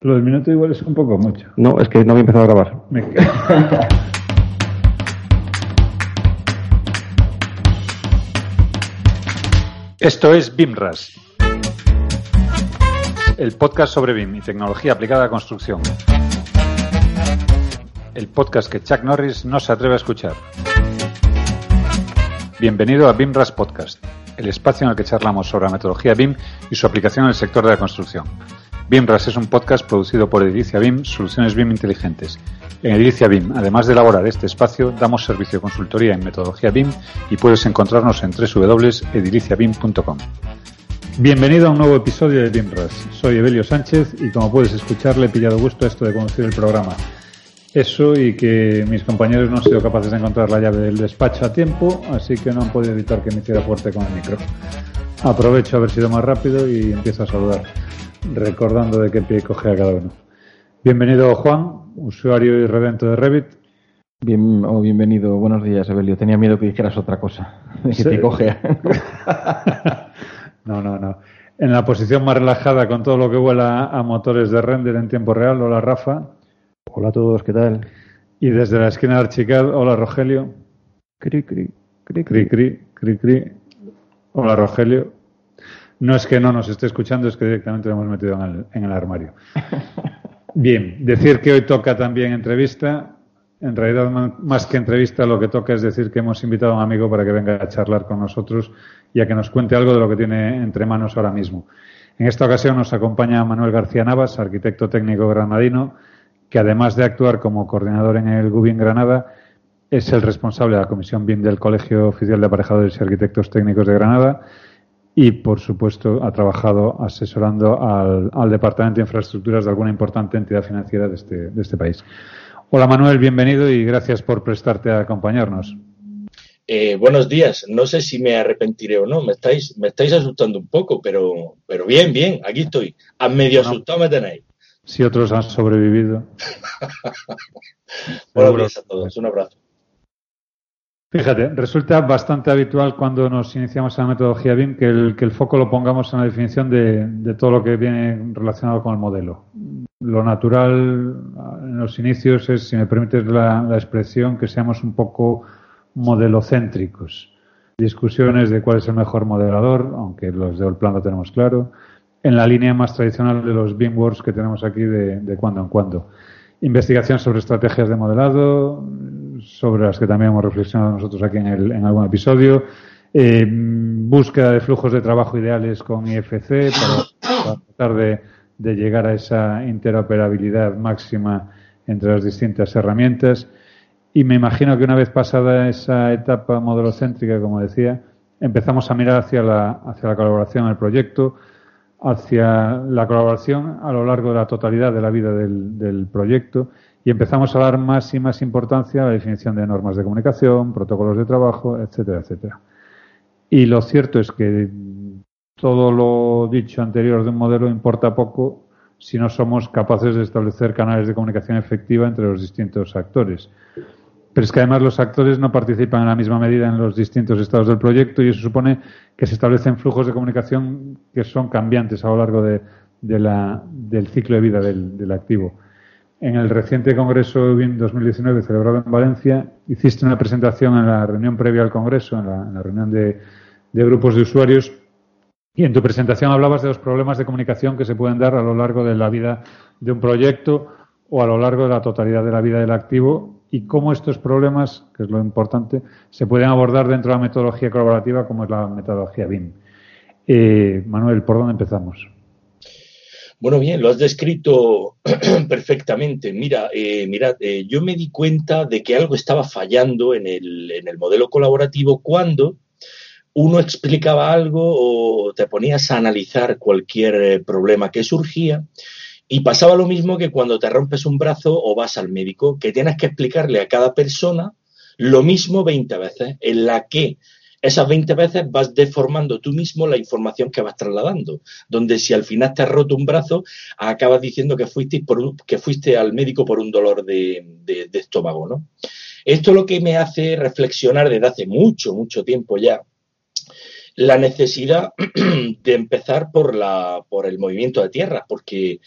Lo del minuto igual es un poco mucho. No, es que no había empezado a grabar. Me Esto es BIMRAS, el podcast sobre BIM y tecnología aplicada a construcción. El podcast que Chuck Norris no se atreve a escuchar. Bienvenido a BIMRAS Podcast, el espacio en el que charlamos sobre la metodología BIM y su aplicación en el sector de la construcción. BIMRAS es un podcast producido por Edilicia BIM, soluciones BIM inteligentes. En Edilicia BIM, además de elaborar este espacio, damos servicio de consultoría en metodología BIM y puedes encontrarnos en www.ediliciabim.com. Bienvenido a un nuevo episodio de BIMRAS. Soy Evelio Sánchez y como puedes escuchar le he pillado gusto esto de conducir el programa. Eso y que mis compañeros no han sido capaces de encontrar la llave del despacho a tiempo, así que no han podido evitar que me hiciera fuerte con el micro. Aprovecho haber sido más rápido y empiezo a saludar, recordando de qué pie coge a cada uno. Bienvenido Juan, usuario y redento de Revit. Bien, oh, bienvenido, buenos días, Evelio. Tenía miedo que dijeras otra cosa. Que Sí. te cogea. No, no, no. En la posición más relajada con todo lo que vuela a motores de render en tiempo real, hola Rafa. Hola a todos, ¿qué tal? Y desde la esquina de Archicad, hola Rogelio. Cri, cri, cri, Cri, cri, cri, cri. Hola, Rogelio. No es que no nos esté escuchando, es que directamente lo hemos metido en el, en el armario. Bien, decir que hoy toca también entrevista. En realidad, más que entrevista, lo que toca es decir que hemos invitado a un amigo para que venga a charlar con nosotros y a que nos cuente algo de lo que tiene entre manos ahora mismo. En esta ocasión nos acompaña Manuel García Navas, arquitecto técnico granadino, que además de actuar como coordinador en el GUBIN Granada, es el responsable de la Comisión BIM del Colegio Oficial de Aparejadores y Arquitectos Técnicos de Granada y, por supuesto, ha trabajado asesorando al, al Departamento de Infraestructuras de alguna importante entidad financiera de este, de este país. Hola Manuel, bienvenido y gracias por prestarte a acompañarnos. Eh, buenos días. No sé si me arrepentiré o no. Me estáis, me estáis asustando un poco, pero, pero bien, bien. Aquí estoy. A medio No. asustado me tenéis. Si otros han sobrevivido. Buenos días a todos. Un abrazo. Fíjate, resulta bastante habitual cuando nos iniciamos en la metodología BIM que el, foco lo pongamos en la definición de, todo lo que viene relacionado con el modelo. Lo natural en los inicios es, si me permites la, expresión, que seamos un poco modelocéntricos. Discusiones de cuál es el mejor modelador, aunque los de Allplan lo tenemos claro, en la línea más tradicional de los BIM Wars que tenemos aquí de cuando en cuando. Investigación sobre estrategias de modelado, sobre las que también hemos reflexionado nosotros aquí en, el- en algún episodio. Eh, búsqueda de flujos de trabajo ideales con IFC para, tratar de, de llegar a esa interoperabilidad máxima entre las distintas herramientas. Y me imagino que una vez pasada esa etapa modelocéntrica, como decía, empezamos a mirar hacia la, hacia la colaboración en el proyecto, hacia la colaboración a lo largo de la totalidad de la vida del, proyecto y empezamos a dar más y más importancia a la definición de normas de comunicación, protocolos de trabajo, etcétera, etcétera. Y lo cierto es que todo lo dicho anterior de un modelo importa poco si no somos capaces de establecer canales de comunicación efectiva entre los distintos actores. Pero es que además los actores no participan en la misma medida en los distintos estados del proyecto y eso supone que se establecen flujos de comunicación que son cambiantes a lo largo de, la- del ciclo de vida del, activo. En el reciente Congreso BIM 2019 celebrado en Valencia, hiciste una presentación en la reunión previa al Congreso, en la, reunión de grupos de usuarios, y en tu presentación hablabas de los problemas de comunicación que se pueden dar a lo largo de la vida de un proyecto o a lo largo de la totalidad de la vida del activo y cómo estos problemas, que es lo importante, se pueden abordar dentro de la metodología colaborativa como es la metodología BIM. Eh, Manuel, ¿por dónde empezamos? Bueno, bien, lo has descrito perfectamente. Mira, eh, eh, yo me di cuenta de que algo estaba fallando en el, en el modelo colaborativo cuando uno explicaba algo o te ponías a analizar cualquier eh, problema que surgía y pasaba lo mismo que cuando te rompes un brazo o vas al médico, que tienes que explicarle a cada persona lo mismo 20 veces, en la que esas 20 veces vas deformando tú mismo la información que vas trasladando, donde si al final te has roto un brazo, acabas diciendo que fuiste, por un- que fuiste al médico por un dolor de, estómago, ¿no? Esto lo que me hace reflexionar desde hace mucho, mucho tiempo ya, la necesidad de empezar por, la, por el movimiento de tierra, porque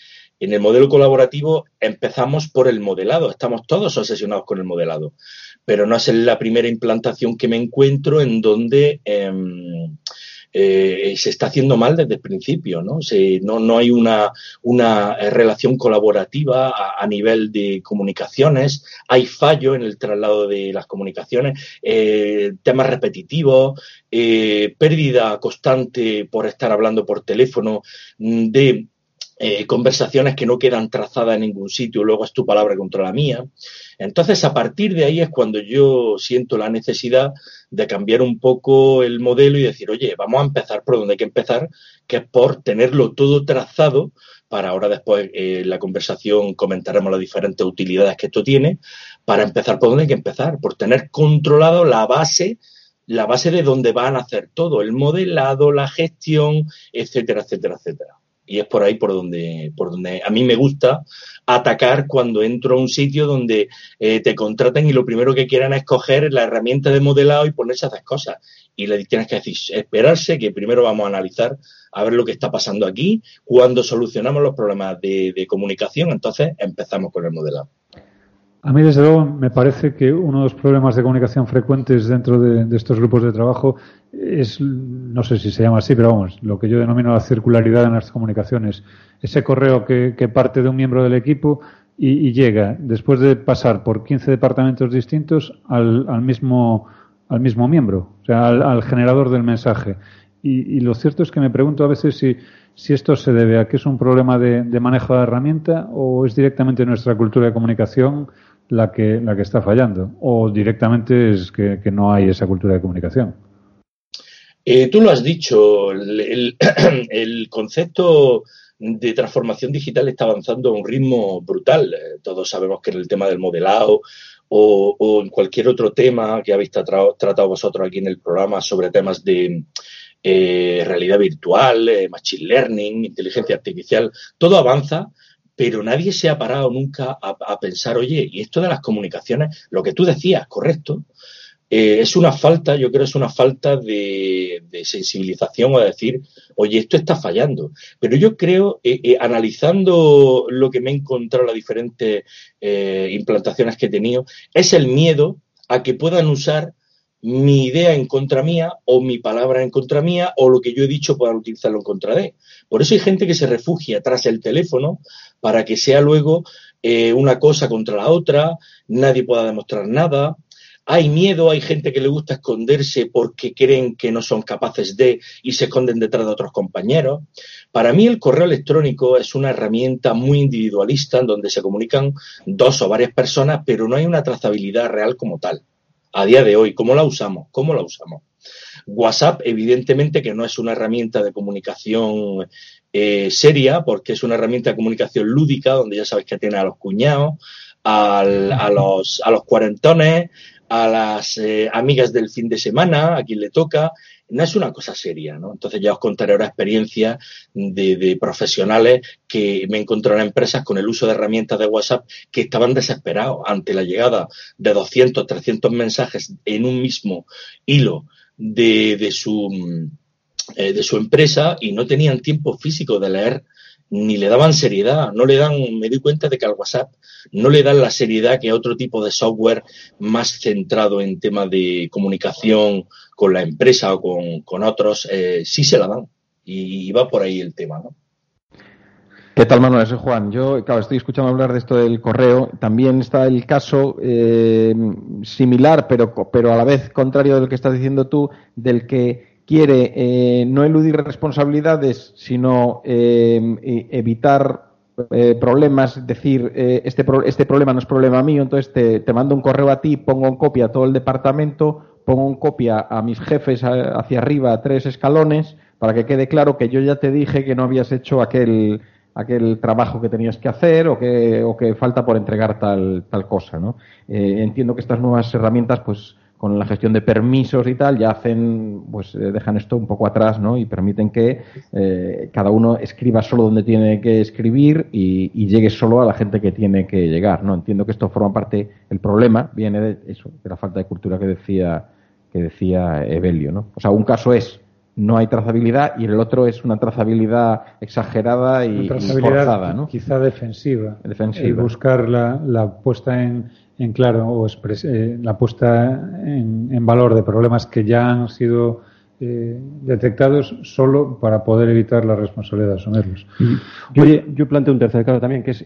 En el modelo colaborativo empezamos por el modelado, estamos todos obsesionados con el modelado, pero no es la primera implantación que me encuentro en donde em, eh, se está haciendo mal desde el principio, ¿no? no, no, hay una, una relación colaborativa a, nivel de comunicaciones, hay fallo en el traslado de las comunicaciones, eh, temas repetitivos, eh, pérdida constante por estar hablando por teléfono mm, de eh, conversaciones que no quedan trazadas en ningún sitio, luego es tu palabra contra la mía. Entonces, a partir de ahí es cuando yo siento la necesidad de cambiar un poco el modelo y decir, oye, vamos a empezar por donde hay que empezar, que es por tenerlo todo trazado para ahora después eh, en la conversación comentaremos las diferentes utilidades que esto tiene, para empezar por donde hay que empezar, por tener controlado la base la base de donde van a hacer todo, el modelado, la gestión, etcétera, etcétera, etcétera y es por ahí por donde, por donde a mí me gusta atacar cuando entro a un sitio donde eh, te contratan y lo primero que quieran es coger la herramienta de modelado y ponerse a hacer cosas. Y le tienes que decir, esperarse que primero vamos a analizar a ver lo que está pasando aquí. Cuando solucionamos los problemas de, de comunicación, entonces empezamos con el modelado. A mí, desde luego, me parece que uno de los problemas de comunicación frecuentes dentro de, estos grupos de trabajo es, no sé si se llama así, pero vamos, lo que yo denomino la circularidad en las comunicaciones. Ese correo que, parte de un miembro del equipo y, llega, después de pasar por 15 departamentos distintos, al, mismo, al mismo miembro, o sea, al, generador del mensaje. Y, lo cierto es que me pregunto a veces si, si esto se debe a que es un problema de, de manejo de herramienta o es directamente nuestra cultura de comunicación la que, la que está fallando o directamente es que, no hay esa cultura de comunicación. Eh, tú lo has dicho, el, concepto de transformación digital está avanzando a un ritmo brutal. Eh, todos sabemos que en el tema del modelado o, en cualquier otro tema que habéis tratado, vosotros aquí en el programa sobre temas de eh, realidad virtual, machine learning, inteligencia artificial, todo avanza pero nadie se ha parado nunca a, pensar, oye, y esto de las comunicaciones, lo que tú decías, correcto, eh, es una falta, yo creo es una falta de, sensibilización de decir, oye, esto está fallando. Pero yo creo, eh, eh, analizando lo que me he encontrado, las diferentes implantaciones que he tenido, es el miedo a que puedan usar mi idea en contra mía o mi palabra en contra mía o lo que yo he dicho puedan utilizarlo en contra de. Por eso hay gente que se refugia tras el teléfono para que sea luego eh, una cosa contra la otra, nadie pueda demostrar nada. Hay miedo, hay gente que le gusta esconderse porque creen que no son capaces de y se esconden detrás de otros compañeros. Para mí el correo electrónico es una herramienta muy individualista en donde se comunican dos o varias personas, pero no hay una trazabilidad real como tal a día de hoy. ¿Cómo la usamos? ¿Cómo la usamos? WhatsApp, evidentemente, que no es una herramienta de comunicación eh, seria, porque es una herramienta de comunicación lúdica, donde ya sabéis que tiene a los cuñados, a, los, a los cuarentones, a las eh, amigas del fin de semana, a quien le toca, no es una cosa seria, ¿no? Entonces ya os contaré ahora experiencias de, profesionales que me encontraron en empresas con el uso de herramientas de WhatsApp que estaban desesperados ante la llegada de 200, 300 mensajes en un mismo hilo de, su, eh, de su empresa y no tenían tiempo físico de leer ni le daban seriedad, no le dan, me doy cuenta de que al WhatsApp no le dan la seriedad que a otro tipo de software más centrado en tema de comunicación con la empresa o con, otros, eh, sí se la dan. Y, va por ahí el tema, ¿no? ¿Qué tal, Manuel? Soy Juan. Yo, claro, estoy escuchando hablar de esto del correo. También está el caso eh, similar, pero, pero a la vez contrario del que estás diciendo tú, del que quiere eh, no eludir responsabilidades, sino eh, evitar eh, problemas, decir, este, este problema no es problema mío, entonces te, te, mando un correo a ti, pongo en copia a todo el departamento, pongo en copia a mis jefes hacia arriba tres escalones, para que quede claro que yo ya te dije que no habías hecho aquel, aquel trabajo que tenías que hacer o que, o que falta por entregar tal, tal cosa. ¿no? entiendo que estas nuevas herramientas pues con la gestión de permisos y tal, ya hacen, pues eh, dejan esto un poco atrás, ¿no? Y permiten que eh, cada uno escriba solo donde tiene que escribir y, llegue solo a la gente que tiene que llegar, ¿no? Entiendo que esto forma parte, el problema viene de eso, de la falta de cultura que decía, que decía Evelio, ¿no? O sea, un caso es no hay trazabilidad y el otro es una trazabilidad exagerada y, forzada, ¿no? quizá defensiva, y buscar la, puesta en, claro o eh, la puesta en, valor de problemas que ya han sido eh, detectados solo para poder evitar la responsabilidad de asumirlos. Yo, yo planteo un tercer caso también que es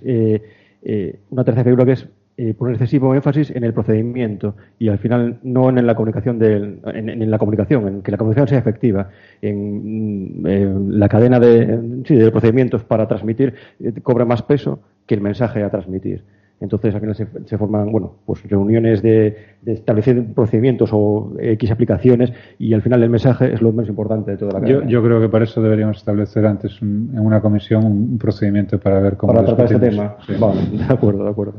eh, una tercera figura que es eh, poner excesivo énfasis en el procedimiento y al final no en la comunicación en, la comunicación, en que la comunicación sea efectiva, en, mm, la cadena de, sí, de procedimientos para transmitir eh, cobra más peso que el mensaje a transmitir. Entonces, al final se, forman, bueno, pues reuniones de, establecer procedimientos o X aplicaciones y al final el mensaje es lo más importante de toda la cadena. Yo, creo que para eso deberíamos establecer antes en una comisión un, procedimiento para ver cómo... Para tratar este tema. Vale, de acuerdo, de acuerdo.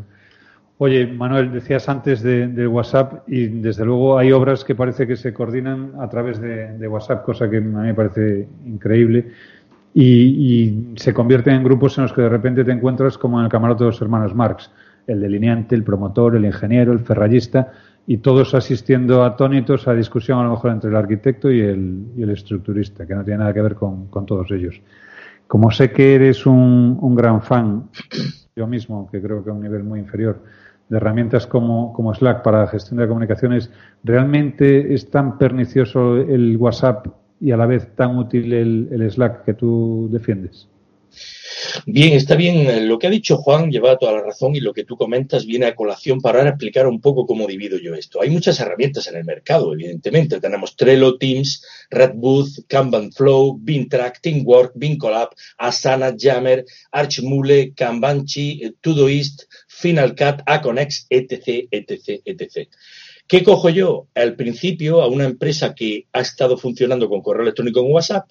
Oye, Manuel, decías antes de, WhatsApp y desde luego hay obras que parece que se coordinan a través de, WhatsApp, cosa que a mí me parece increíble. Y, se convierten en grupos en los que de repente te encuentras como en el camarote de los hermanos Marx, el delineante, el promotor, el ingeniero, el ferrallista, y todos asistiendo atónitos a discusión a lo mejor entre el arquitecto y el, estructurista, que no tiene nada que ver con, todos ellos. Como sé que eres un, gran fan, yo mismo, que creo que a un nivel muy inferior, de herramientas como, como Slack para la gestión de comunicaciones, ¿realmente es tan pernicioso el WhatsApp y a la vez tan útil el, el Slack que tú defiendes? Bien, está bien. Lo que ha dicho Juan lleva toda la razón y lo que tú comentas viene a colación para explicar un poco cómo divido yo esto. Hay muchas herramientas en el mercado, evidentemente. Tenemos Trello, Teams, Redbooth, Kanban Flow, BeanTrack, Teamwork, BeanCollab, Asana, Jammer, Archmule, Kanbanchi, Todoist, FinalCut, Aconex, etc., etc., etc. ¿Qué cojo yo? Al principio, a una empresa que ha estado funcionando con correo electrónico en WhatsApp,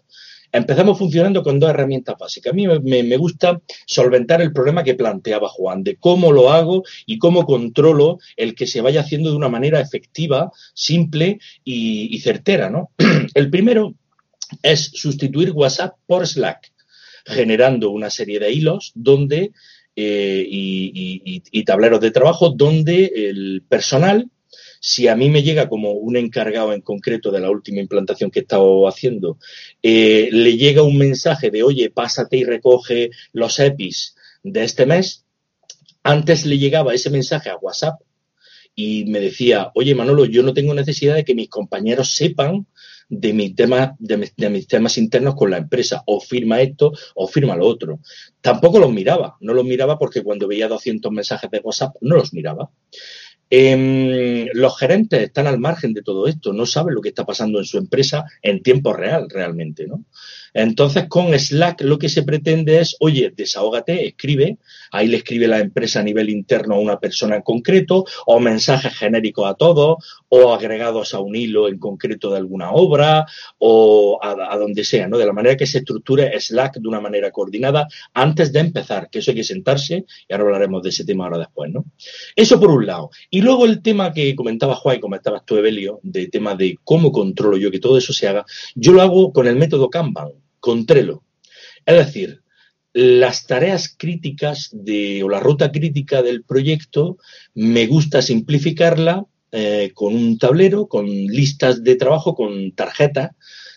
empezamos funcionando con dos herramientas básicas. A mí me, gusta solventar el problema que planteaba Juan, de cómo lo hago y cómo controlo el que se vaya haciendo de una manera efectiva, simple y, certera. ¿no? El primero es sustituir WhatsApp por Slack, generando una serie de hilos donde eh, y, tableros de trabajo donde el personal, si a mí me llega como un encargado en concreto de la última implantación que he estado haciendo, eh, le llega un mensaje de, oye, pásate y recoge los EPIs de este mes, antes le llegaba ese mensaje a WhatsApp y me decía, oye Manolo, yo no tengo necesidad de que mis compañeros sepan de, mi tema, de, mis temas internos con la empresa, o firma esto o firma lo otro. Tampoco los miraba, no los miraba porque cuando veía 200 mensajes de WhatsApp no los miraba. Em, los gerentes están al margen de todo esto, no saben lo que está pasando en su empresa en tiempo real realmente, ¿no? Entonces, con Slack lo que se pretende es, oye, desahógate, escribe, ahí le escribe la empresa a nivel interno a una persona en concreto, o mensajes genéricos a todos, o agregados a un hilo en concreto de alguna obra, o a, donde sea, ¿no? De la manera que se estructure Slack de una manera coordinada antes de empezar, que eso hay que sentarse, y ahora hablaremos de ese tema ahora después, ¿no? Eso por un lado. Y luego el tema que comentaba Juan y comentabas tú, Evelio, de tema de cómo controlo yo que todo eso se haga, yo lo hago con el método Kanban con. Es decir, las tareas críticas de, o la ruta crítica del proyecto me gusta simplificarla eh, con un tablero, con listas de trabajo, con tarjetas,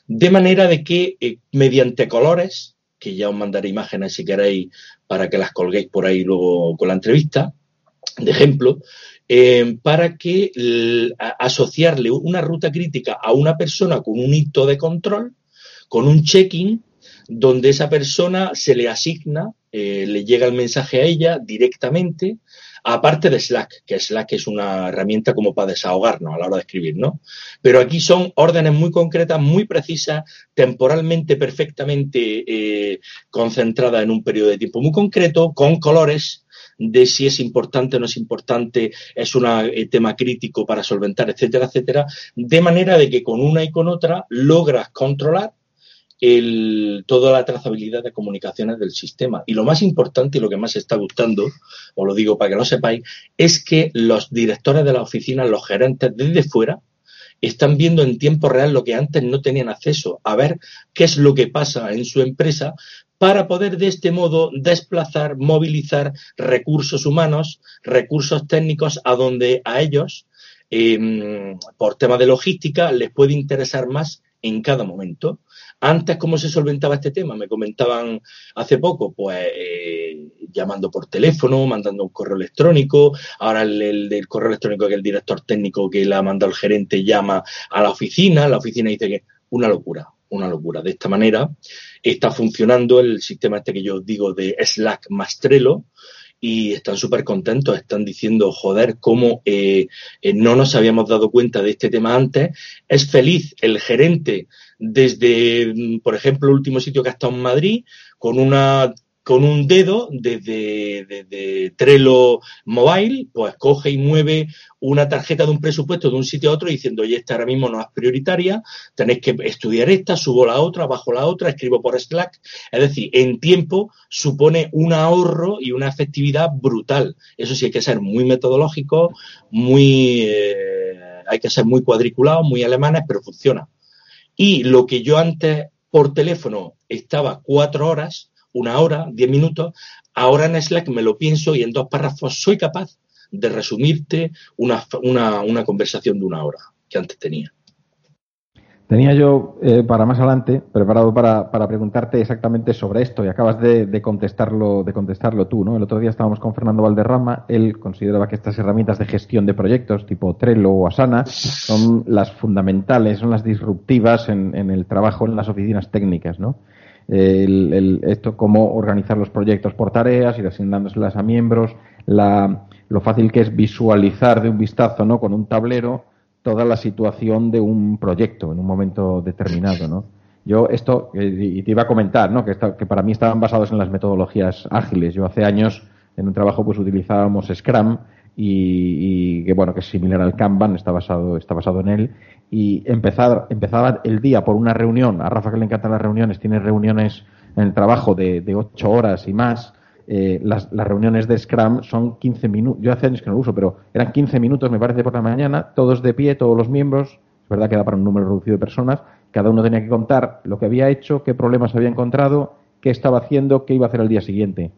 de manera de que eh, mediante colores, que ya os mandaré imágenes si queréis para que las colguéis por ahí luego con la entrevista, de ejemplo, eh, para que asociarle una ruta crítica a una persona con un hito de control con un check-in donde esa persona se le asigna, eh, le llega el mensaje a ella directamente, aparte de Slack, que Slack es una herramienta como para desahogarnos a la hora de escribir, ¿no? Pero aquí son órdenes muy concretas, muy precisas, temporalmente perfectamente eh, concentradas en un periodo de tiempo muy concreto, con colores de si es importante o no es importante, es un eh, tema crítico para solventar, etcétera, etcétera, de manera de que con una y con otra logras controlar el, toda la trazabilidad de comunicaciones del sistema. Y lo más importante y lo que más está gustando, os lo digo para que lo sepáis, es que los directores de la oficina, los gerentes desde fuera, están viendo en tiempo real lo que antes no tenían acceso, a ver qué es lo que pasa en su empresa para poder de este modo desplazar, movilizar recursos humanos, recursos técnicos a donde a ellos, em, por tema de logística, les puede interesar más en cada momento Antes, ¿cómo se solventaba este tema? Me comentaban hace poco, pues eh, llamando por teléfono, mandando un correo electrónico. Ahora el, del correo electrónico que el director técnico que le ha mandado el gerente llama a la oficina, la oficina dice que una locura, una locura. De esta manera está funcionando el sistema este que yo digo de Slack más Trello, y están súper contentos, están diciendo, joder, cómo eh, eh, no nos habíamos dado cuenta de este tema antes. Es feliz el gerente desde, mm, por ejemplo, el último sitio que ha estado en Madrid, con una con un dedo desde, desde, Trello Mobile, pues coge y mueve una tarjeta de un presupuesto de un sitio a otro diciendo, oye, esta ahora mismo no es prioritaria, tenéis que estudiar esta, subo la otra, bajo la otra, escribo por Slack. Es decir, en tiempo supone un ahorro y una efectividad brutal. Eso sí, hay que ser muy metodológico, muy, eh, hay que ser muy cuadriculado, muy alemanes, pero funciona. Y lo que yo antes por teléfono estaba cuatro horas, una hora, diez minutos, ahora en Slack me lo pienso y en dos párrafos soy capaz de resumirte una, una, conversación de una hora que antes tenía. Tenía yo eh, para más adelante preparado para, para, preguntarte exactamente sobre esto y acabas de, contestarlo de contestarlo tú, ¿no? El otro día estábamos con Fernando Valderrama, él consideraba que estas herramientas de gestión de proyectos tipo Trello o Asana son las fundamentales, son las disruptivas en, en el trabajo en las oficinas técnicas, ¿no? el, esto, cómo organizar los proyectos por tareas, ir asignándoselas a miembros, la, lo fácil que es visualizar de un vistazo, ¿no? Con un tablero toda la situación de un proyecto en un momento determinado, ¿no? Yo esto, eh, y te iba a comentar, ¿no? Que, que para mí estaban basados en las metodologías ágiles. Yo hace años en un trabajo pues utilizábamos Scrum y, que bueno que es similar al Kanban está basado está basado en él y empezar, empezaba el día por una reunión a Rafa que le encantan las reuniones tiene reuniones en el trabajo de, de ocho horas y más eh, las, las, reuniones de Scrum son 15 minutos yo hace años que no lo uso pero eran 15 minutos me parece por la mañana todos de pie todos los miembros es verdad que da para un número reducido de personas cada uno tenía que contar lo que había hecho qué problemas había encontrado qué estaba haciendo qué iba a hacer al día siguiente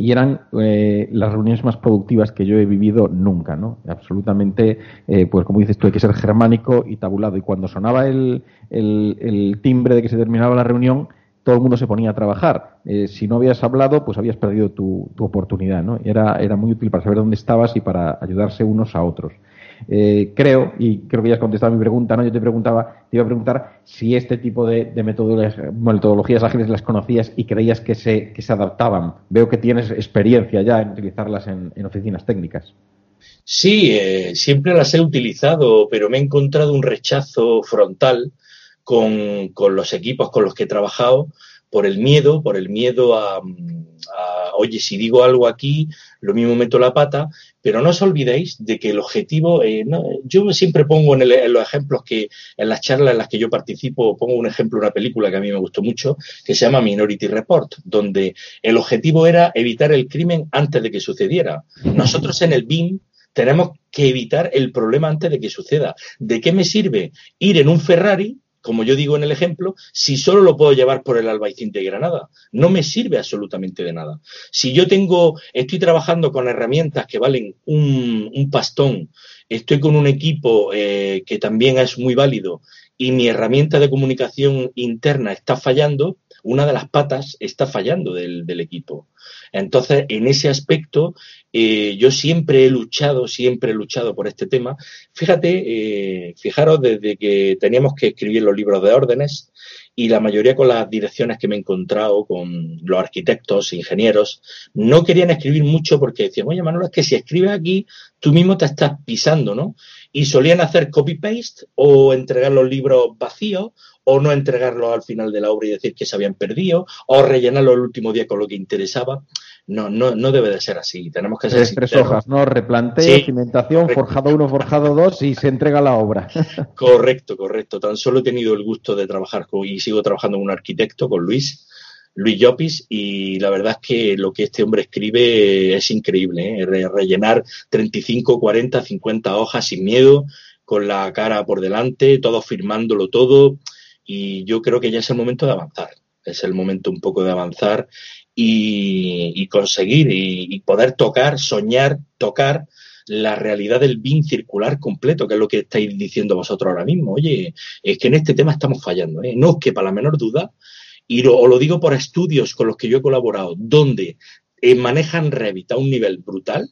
y eran eh, las reuniones más productivas que yo he vivido nunca, ¿no? Absolutamente, eh, pues como dices tú, hay que ser germánico y tabulado. Y cuando sonaba el, el, timbre de que se terminaba la reunión, todo el mundo se ponía a trabajar. Eh, si no habías hablado, pues habías perdido tu, tu oportunidad, ¿no? Y era, era muy útil para saber dónde estabas y para ayudarse unos a otros. Eh, creo, y creo que ya has contestado mi pregunta, ¿no? Yo te preguntaba, te iba a preguntar si este tipo de, metodologías, ágiles las conocías y creías que se, que se adaptaban. Veo que tienes experiencia ya en utilizarlas en, oficinas técnicas. Sí, eh, siempre las he utilizado, pero me he encontrado un rechazo frontal con, con, los equipos con los que he trabajado por el miedo, por el miedo a, oye, si digo algo aquí, lo mismo meto la pata, pero no os olvidéis de que el objetivo, eh, yo siempre pongo en, los ejemplos que, en las charlas en las que yo participo, pongo un ejemplo, una película que a mí me gustó mucho, que se llama Minority Report, donde el objetivo era evitar el crimen antes de que sucediera. Nosotros en el BIM tenemos que evitar el problema antes de que suceda. ¿De qué me sirve ir en un Ferrari como yo digo en el ejemplo, si solo lo puedo llevar por el Albaicín de Granada. No me sirve absolutamente de nada. Si yo tengo, estoy trabajando con herramientas que valen un, un pastón, estoy con un equipo eh, que también es muy válido y mi herramienta de comunicación interna está fallando, una de las patas está fallando del, equipo. Entonces, en ese aspecto, eh, yo siempre he luchado, siempre he luchado por este tema. Fíjate, eh, fijaros, desde que teníamos que escribir los libros de órdenes y la mayoría con las direcciones que me he encontrado, con los arquitectos, ingenieros, no querían escribir mucho porque decían, oye, Manuel, es que si escribes aquí, tú mismo te estás pisando, ¿no? Y solían hacer copy-paste o entregar los libros vacíos o no entregarlos al final de la obra y decir que se habían perdido, o rellenarlo el último día con lo que interesaba. No, no, no debe de ser así. Tenemos que ser tres hojas, ¿no? Replanteo, cimentación, forjado uno, forjado dos y se entrega la obra. correcto, correcto. Tan solo he tenido el gusto de trabajar con, y sigo trabajando con un arquitecto, con Luis, Luis Llopis, y la verdad es que lo que este hombre escribe es increíble, ¿eh? rellenar 35, 40, 50 hojas sin miedo, con la cara por delante, todo firmándolo todo, y yo creo que ya es el momento de avanzar, es el momento un poco de avanzar y, conseguir y, poder tocar, soñar, tocar la realidad del BIM circular completo, que es lo que estáis diciendo vosotros ahora mismo. Oye, es que en este tema estamos fallando, ¿eh? no es que para la menor duda, y lo, lo digo por estudios con los que yo he colaborado, donde eh, manejan Revit a un nivel brutal,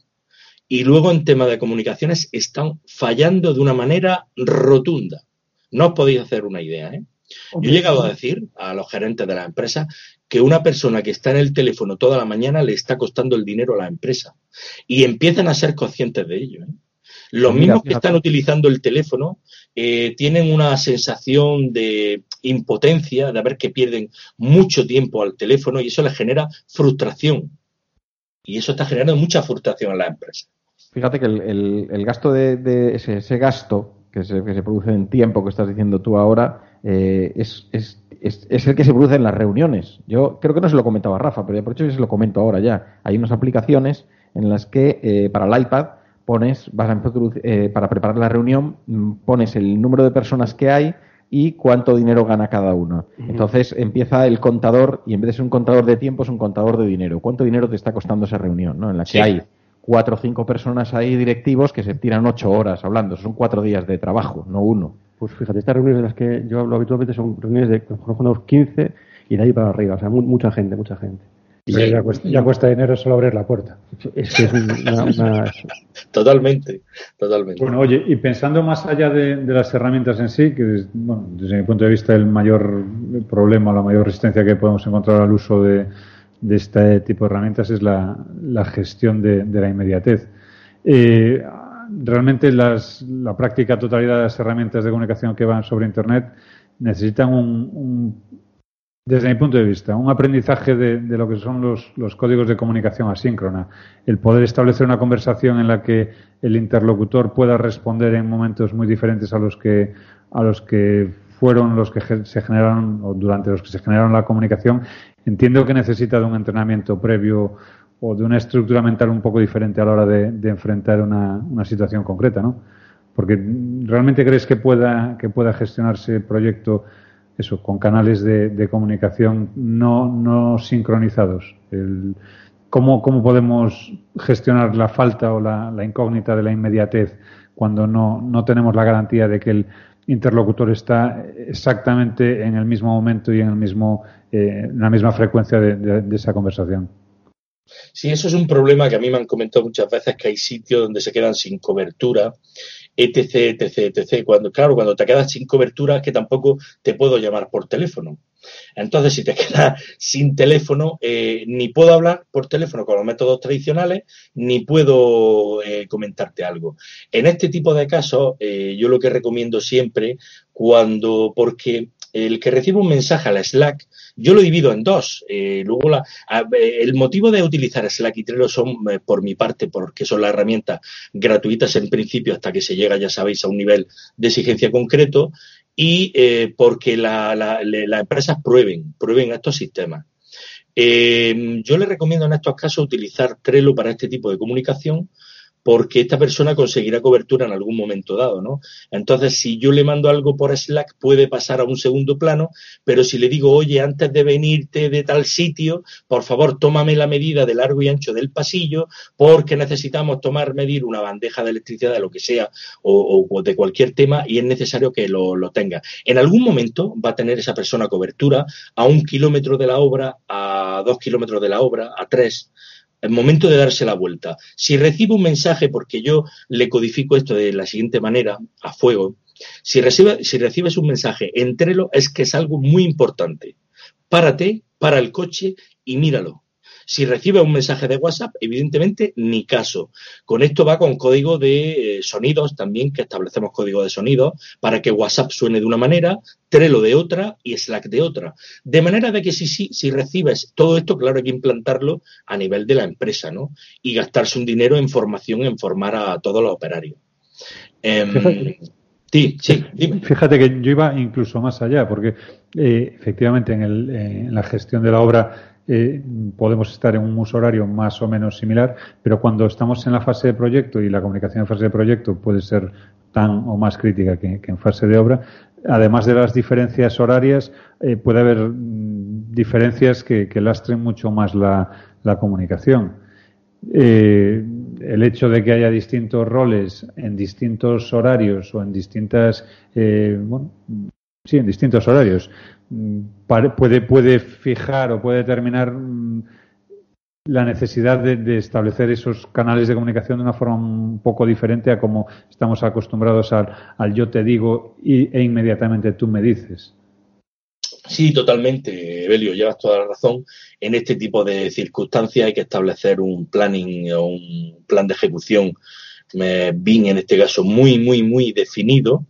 y luego en tema de comunicaciones están fallando de una manera rotunda. No os podéis hacer una idea, ¿eh? Yo he llegado a decir a los gerentes de la empresa que una persona que está en el teléfono toda la mañana le está costando el dinero a la empresa. Y empiezan a ser conscientes de ello. ¿eh? Los mismos que están utilizando el teléfono eh, tienen una sensación de impotencia, de ver que pierden mucho tiempo al teléfono y eso les genera frustración. Y eso está generando mucha frustración en la empresa. Fíjate que el, gasto de, ese, gasto que se, que se produce en tiempo que estás diciendo tú ahora, eh, es, es, es, el que se produce en las reuniones. Yo creo que no se lo comentaba Rafa, pero ya por hecho se lo comento ahora ya. Hay unas aplicaciones en las que eh, para el iPad pones, vas a, eh, para preparar la reunión, mm, pones el número de personas que hay y cuánto dinero gana cada uno. Entonces empieza el contador y en vez de ser un contador de tiempo es un contador de dinero. ¿Cuánto dinero te está costando esa reunión? ¿no? En la que hay cuatro o cinco personas ahí directivos que se tiran ocho horas hablando. Son cuatro días de trabajo, no uno. Pues fíjate, estas reuniones de las que yo hablo habitualmente son reuniones de unos 15 y de ahí para arriba, o sea, mucha gente, mucha gente. Y ya, cuesta, dinero solo abrir la puerta. Es que es una, Totalmente, totalmente. Bueno, oye, y pensando más allá de, las herramientas en sí, que bueno, desde mi punto de vista el mayor problema, la mayor resistencia que podemos encontrar al uso de, este tipo de herramientas es la, gestión de, la inmediatez. Eh, realmente las, la práctica totalidad de las herramientas de comunicación que van sobre Internet necesitan un, desde mi punto de vista, un aprendizaje de, lo que son los, los, códigos de comunicación asíncrona. El poder establecer una conversación en la que el interlocutor pueda responder en momentos muy diferentes a los que, a los que fueron los que se generaron o durante los que se generaron la comunicación, entiendo que necesita de un entrenamiento previo o de una estructura mental un poco diferente a la hora de, enfrentar una, situación concreta, ¿no? Porque realmente crees que pueda, que pueda gestionarse el proyecto eso, con canales de, comunicación no, no sincronizados. ¿cómo, ¿Cómo podemos gestionar la falta o la, incógnita de la inmediatez cuando no, no tenemos la garantía de que el interlocutor está exactamente en el mismo momento y en el mismo, eh, en la misma frecuencia de esa conversación? Sí, eso es un problema que a mí me han comentado muchas veces que hay sitios donde se quedan sin cobertura, etc, etc, etc. Cuando, claro, cuando te quedas sin cobertura es que tampoco te puedo llamar por teléfono. Entonces, si te quedas sin teléfono, eh, ni puedo hablar por teléfono con los métodos tradicionales, ni puedo eh, comentarte algo. En este tipo de casos, eh, yo lo que recomiendo siempre, cuando, porque el que recibe un mensaje a la Slack, yo lo divido en dos. Eh, luego la, el motivo de utilizar Slack y Trello son, eh, por mi parte, porque son las herramientas gratuitas en principio hasta que se llega, ya sabéis, a un nivel de exigencia concreto y eh, porque las empresas prueben, prueben estos sistemas. yo les recomiendo en estos casos utilizar Trello para este tipo de comunicación porque esta persona conseguirá cobertura en algún momento dado, ¿no? Entonces, si yo le mando algo por Slack, puede pasar a un segundo plano, pero si le digo, oye, antes de venirte de tal sitio, por favor, tómame la medida de largo y ancho del pasillo, porque necesitamos tomar, medir una bandeja de electricidad, de lo que sea, o, de cualquier tema, y es necesario que lo, lo tenga. En algún momento va a tener esa persona cobertura a un kilómetro de la obra, a dos kilómetros de la obra, a tres, el momento de darse la vuelta. Si recibo un mensaje, porque yo le codifico esto de la siguiente manera, a fuego, si, si recibes un mensaje, entrélo, es que es algo muy importante. Párate, para el coche y míralo. Si recibe un mensaje de WhatsApp, evidentemente ni caso. Con esto va con código de eh, sonidos también, que establecemos código de sonido para que WhatsApp suene de una manera, Trello de otra y Slack de otra. De manera de que si, si, si recibes todo esto, claro, hay que implantarlo a nivel de la empresa, ¿no? Y gastarse un dinero en formación, en formar a todos los operarios. Em, sí, sí, Fíjate que yo iba incluso más allá, porque eh, efectivamente en, el, en, la gestión de la obra eh, podemos estar en un uso horario más o menos similar, pero cuando estamos en la fase de proyecto y la comunicación en fase de proyecto puede ser tan o más crítica que, en fase de obra, además de las diferencias horarias, eh, puede haber mm, diferencias que, lastren mucho más la, comunicación. eh, el hecho de que haya distintos roles en distintos horarios o en distintas, eh, sí, en distintos horarios, puede, puede fijar o puede determinar mm, la necesidad de, establecer esos canales de comunicación de una forma un poco diferente a como estamos acostumbrados al, yo te digo y, e inmediatamente tú me dices. Sí, totalmente, Evelio, llevas toda la razón. En este tipo de circunstancias hay que establecer un planning o un plan de ejecución bien, en este caso, muy, muy, muy definido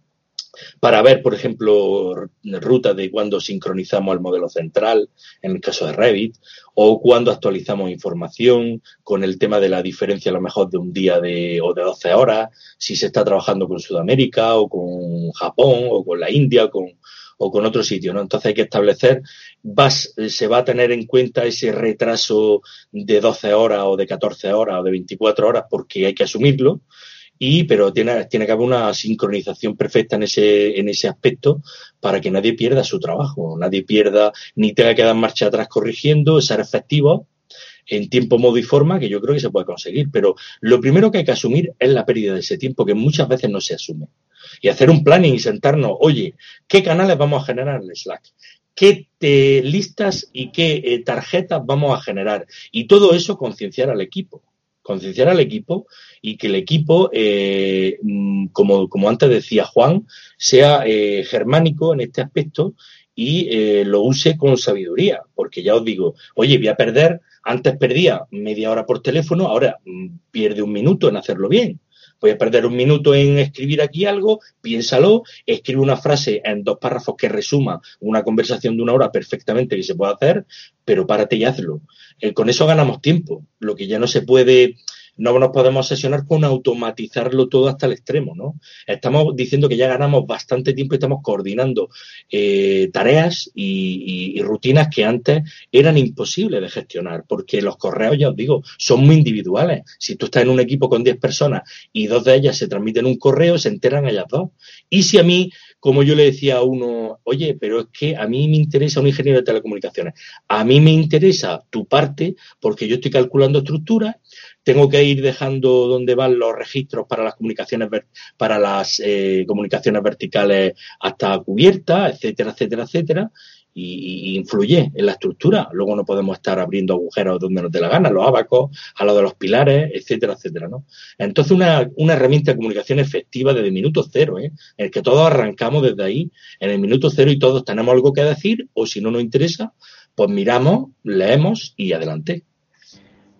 para ver, por ejemplo, rutas de cuando sincronizamos el modelo central, en el caso de Revit, o cuando actualizamos información con el tema de la diferencia a lo mejor de un día de, o de 12 horas, si se está trabajando con Sudamérica o con Japón o con la India con, o con otro sitio, ¿no? Entonces hay que establecer, se va a tener en cuenta ese retraso de 12 horas o de 14 horas o de 24 horas porque hay que asumirlo, y pero tiene, tiene que haber una sincronización perfecta en ese, en ese aspecto para que nadie pierda su trabajo, nadie pierda ni tenga que dar marcha atrás corrigiendo, ser efectivo en tiempo, modo y forma, que yo creo que se puede conseguir. Pero lo primero que hay que asumir es la pérdida de ese tiempo, que muchas veces no se asume. Y hacer un planning y sentarnos, oye, ¿qué canales vamos a generar en Slack? ¿Qué listas y qué eh, tarjetas vamos a generar? Y todo eso concienciar al equipo concienciar al equipo y que el equipo, eh, mm, como, como, antes decía Juan, sea eh, germánico en este aspecto y eh, lo use con sabiduría, porque ya os digo, oye, voy a perder, antes perdía media hora por teléfono, ahora mm, pierde un minuto en hacerlo bien. Voy a perder un minuto en escribir aquí algo, piénsalo, escribe una frase en dos párrafos que resuma una conversación de una hora perfectamente que se puede hacer, pero párate y hazlo. con eso ganamos tiempo. Lo que ya no se puede no nos podemos obsesionar con automatizarlo todo hasta el extremo, ¿no? Estamos diciendo que ya ganamos bastante tiempo y estamos coordinando eh, tareas y, rutinas que antes eran imposibles de gestionar, porque los correos, ya os digo, son muy individuales. Si tú estás en un equipo con 10 personas y dos de ellas se transmiten un correo, se enteran ellas dos. Y si a mí como yo le decía a uno, oye, pero es que a mí me interesa un ingeniero de telecomunicaciones, a mí me interesa tu parte porque yo estoy calculando estructuras, tengo que ir dejando dónde van los registros para las comunicaciones para las eh, comunicaciones verticales hasta cubierta, etcétera, etcétera, etcétera, y, influye en la estructura. Luego no podemos estar abriendo agujeros donde nos dé la gana, los abacos, a lo de los pilares, etcétera, etcétera. Entonces una, una herramienta de comunicación efectiva desde el minuto cero, ¿eh? en el que todos arrancamos desde ahí, en el minuto cero y todos tenemos algo que decir, o si no nos interesa, pues miramos, leemos y adelante.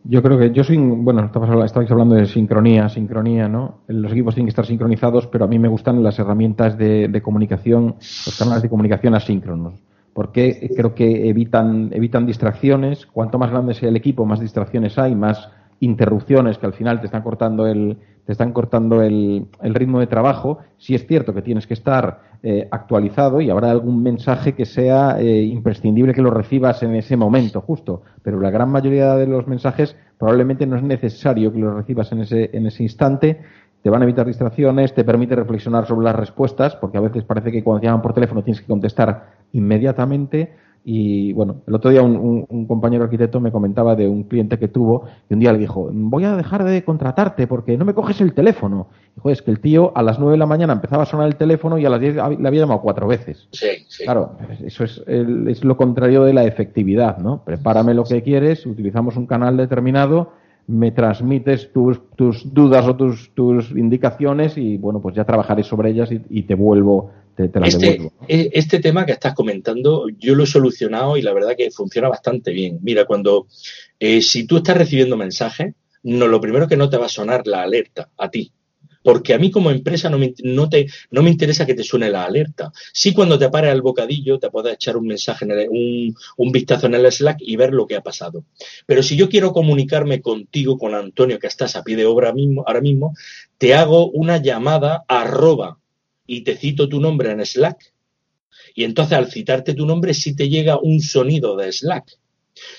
Yo creo que yo soy, bueno, estabais hablando de sincronía, sincronía, ¿no? Los equipos tienen que estar sincronizados, pero a mí me gustan las herramientas de, de comunicación, los canales de comunicación asíncronos, porque creo que evitan, evitan distracciones. Cuanto más grande sea el equipo, más distracciones hay, más interrupciones que al final te están cortando el, te están cortando el, el ritmo de trabajo. Si es cierto que tienes que estar eh, actualizado y habrá algún mensaje que sea eh, imprescindible que lo recibas en ese momento justo, pero la gran mayoría de los mensajes probablemente no es necesario que los recibas en ese, en ese instante te van a evitar distracciones, te permite reflexionar sobre las respuestas, porque a veces parece que cuando te llaman por teléfono tienes que contestar inmediatamente y bueno, el otro día un, compañero arquitecto me comentaba de un cliente que tuvo y un día le dijo, voy a dejar de contratarte porque no me coges el teléfono. Y es que el tío a las nueve de la mañana empezaba a sonar el teléfono y a las 10 le había llamado cuatro veces. Sí, sí. Claro, eso es, es lo contrario de la efectividad, ¿no? Prepárame lo que quieres, utilizamos un canal determinado me transmites tus, tus dudas o tus, tus indicaciones y bueno, pues ya trabajaré sobre ellas y, te vuelvo, te, este, devuelvo. E, este tema que estás comentando, yo lo he solucionado y la verdad que funciona bastante bien. Mira, cuando eh, si tú estás recibiendo mensajes, no, lo primero que no te va a sonar la alerta a ti, porque a mí como empresa no me, no te, no me interesa que te suene la alerta. Sí cuando te pares al bocadillo te puedes echar un mensaje, en un, un, vistazo en el Slack y ver lo que ha pasado. Pero si yo quiero comunicarme contigo, con Antonio, que estás a pie de obra mismo, ahora mismo, te hago una llamada arroba y te cito tu nombre en Slack. Y entonces al citarte tu nombre sí te llega un sonido de Slack.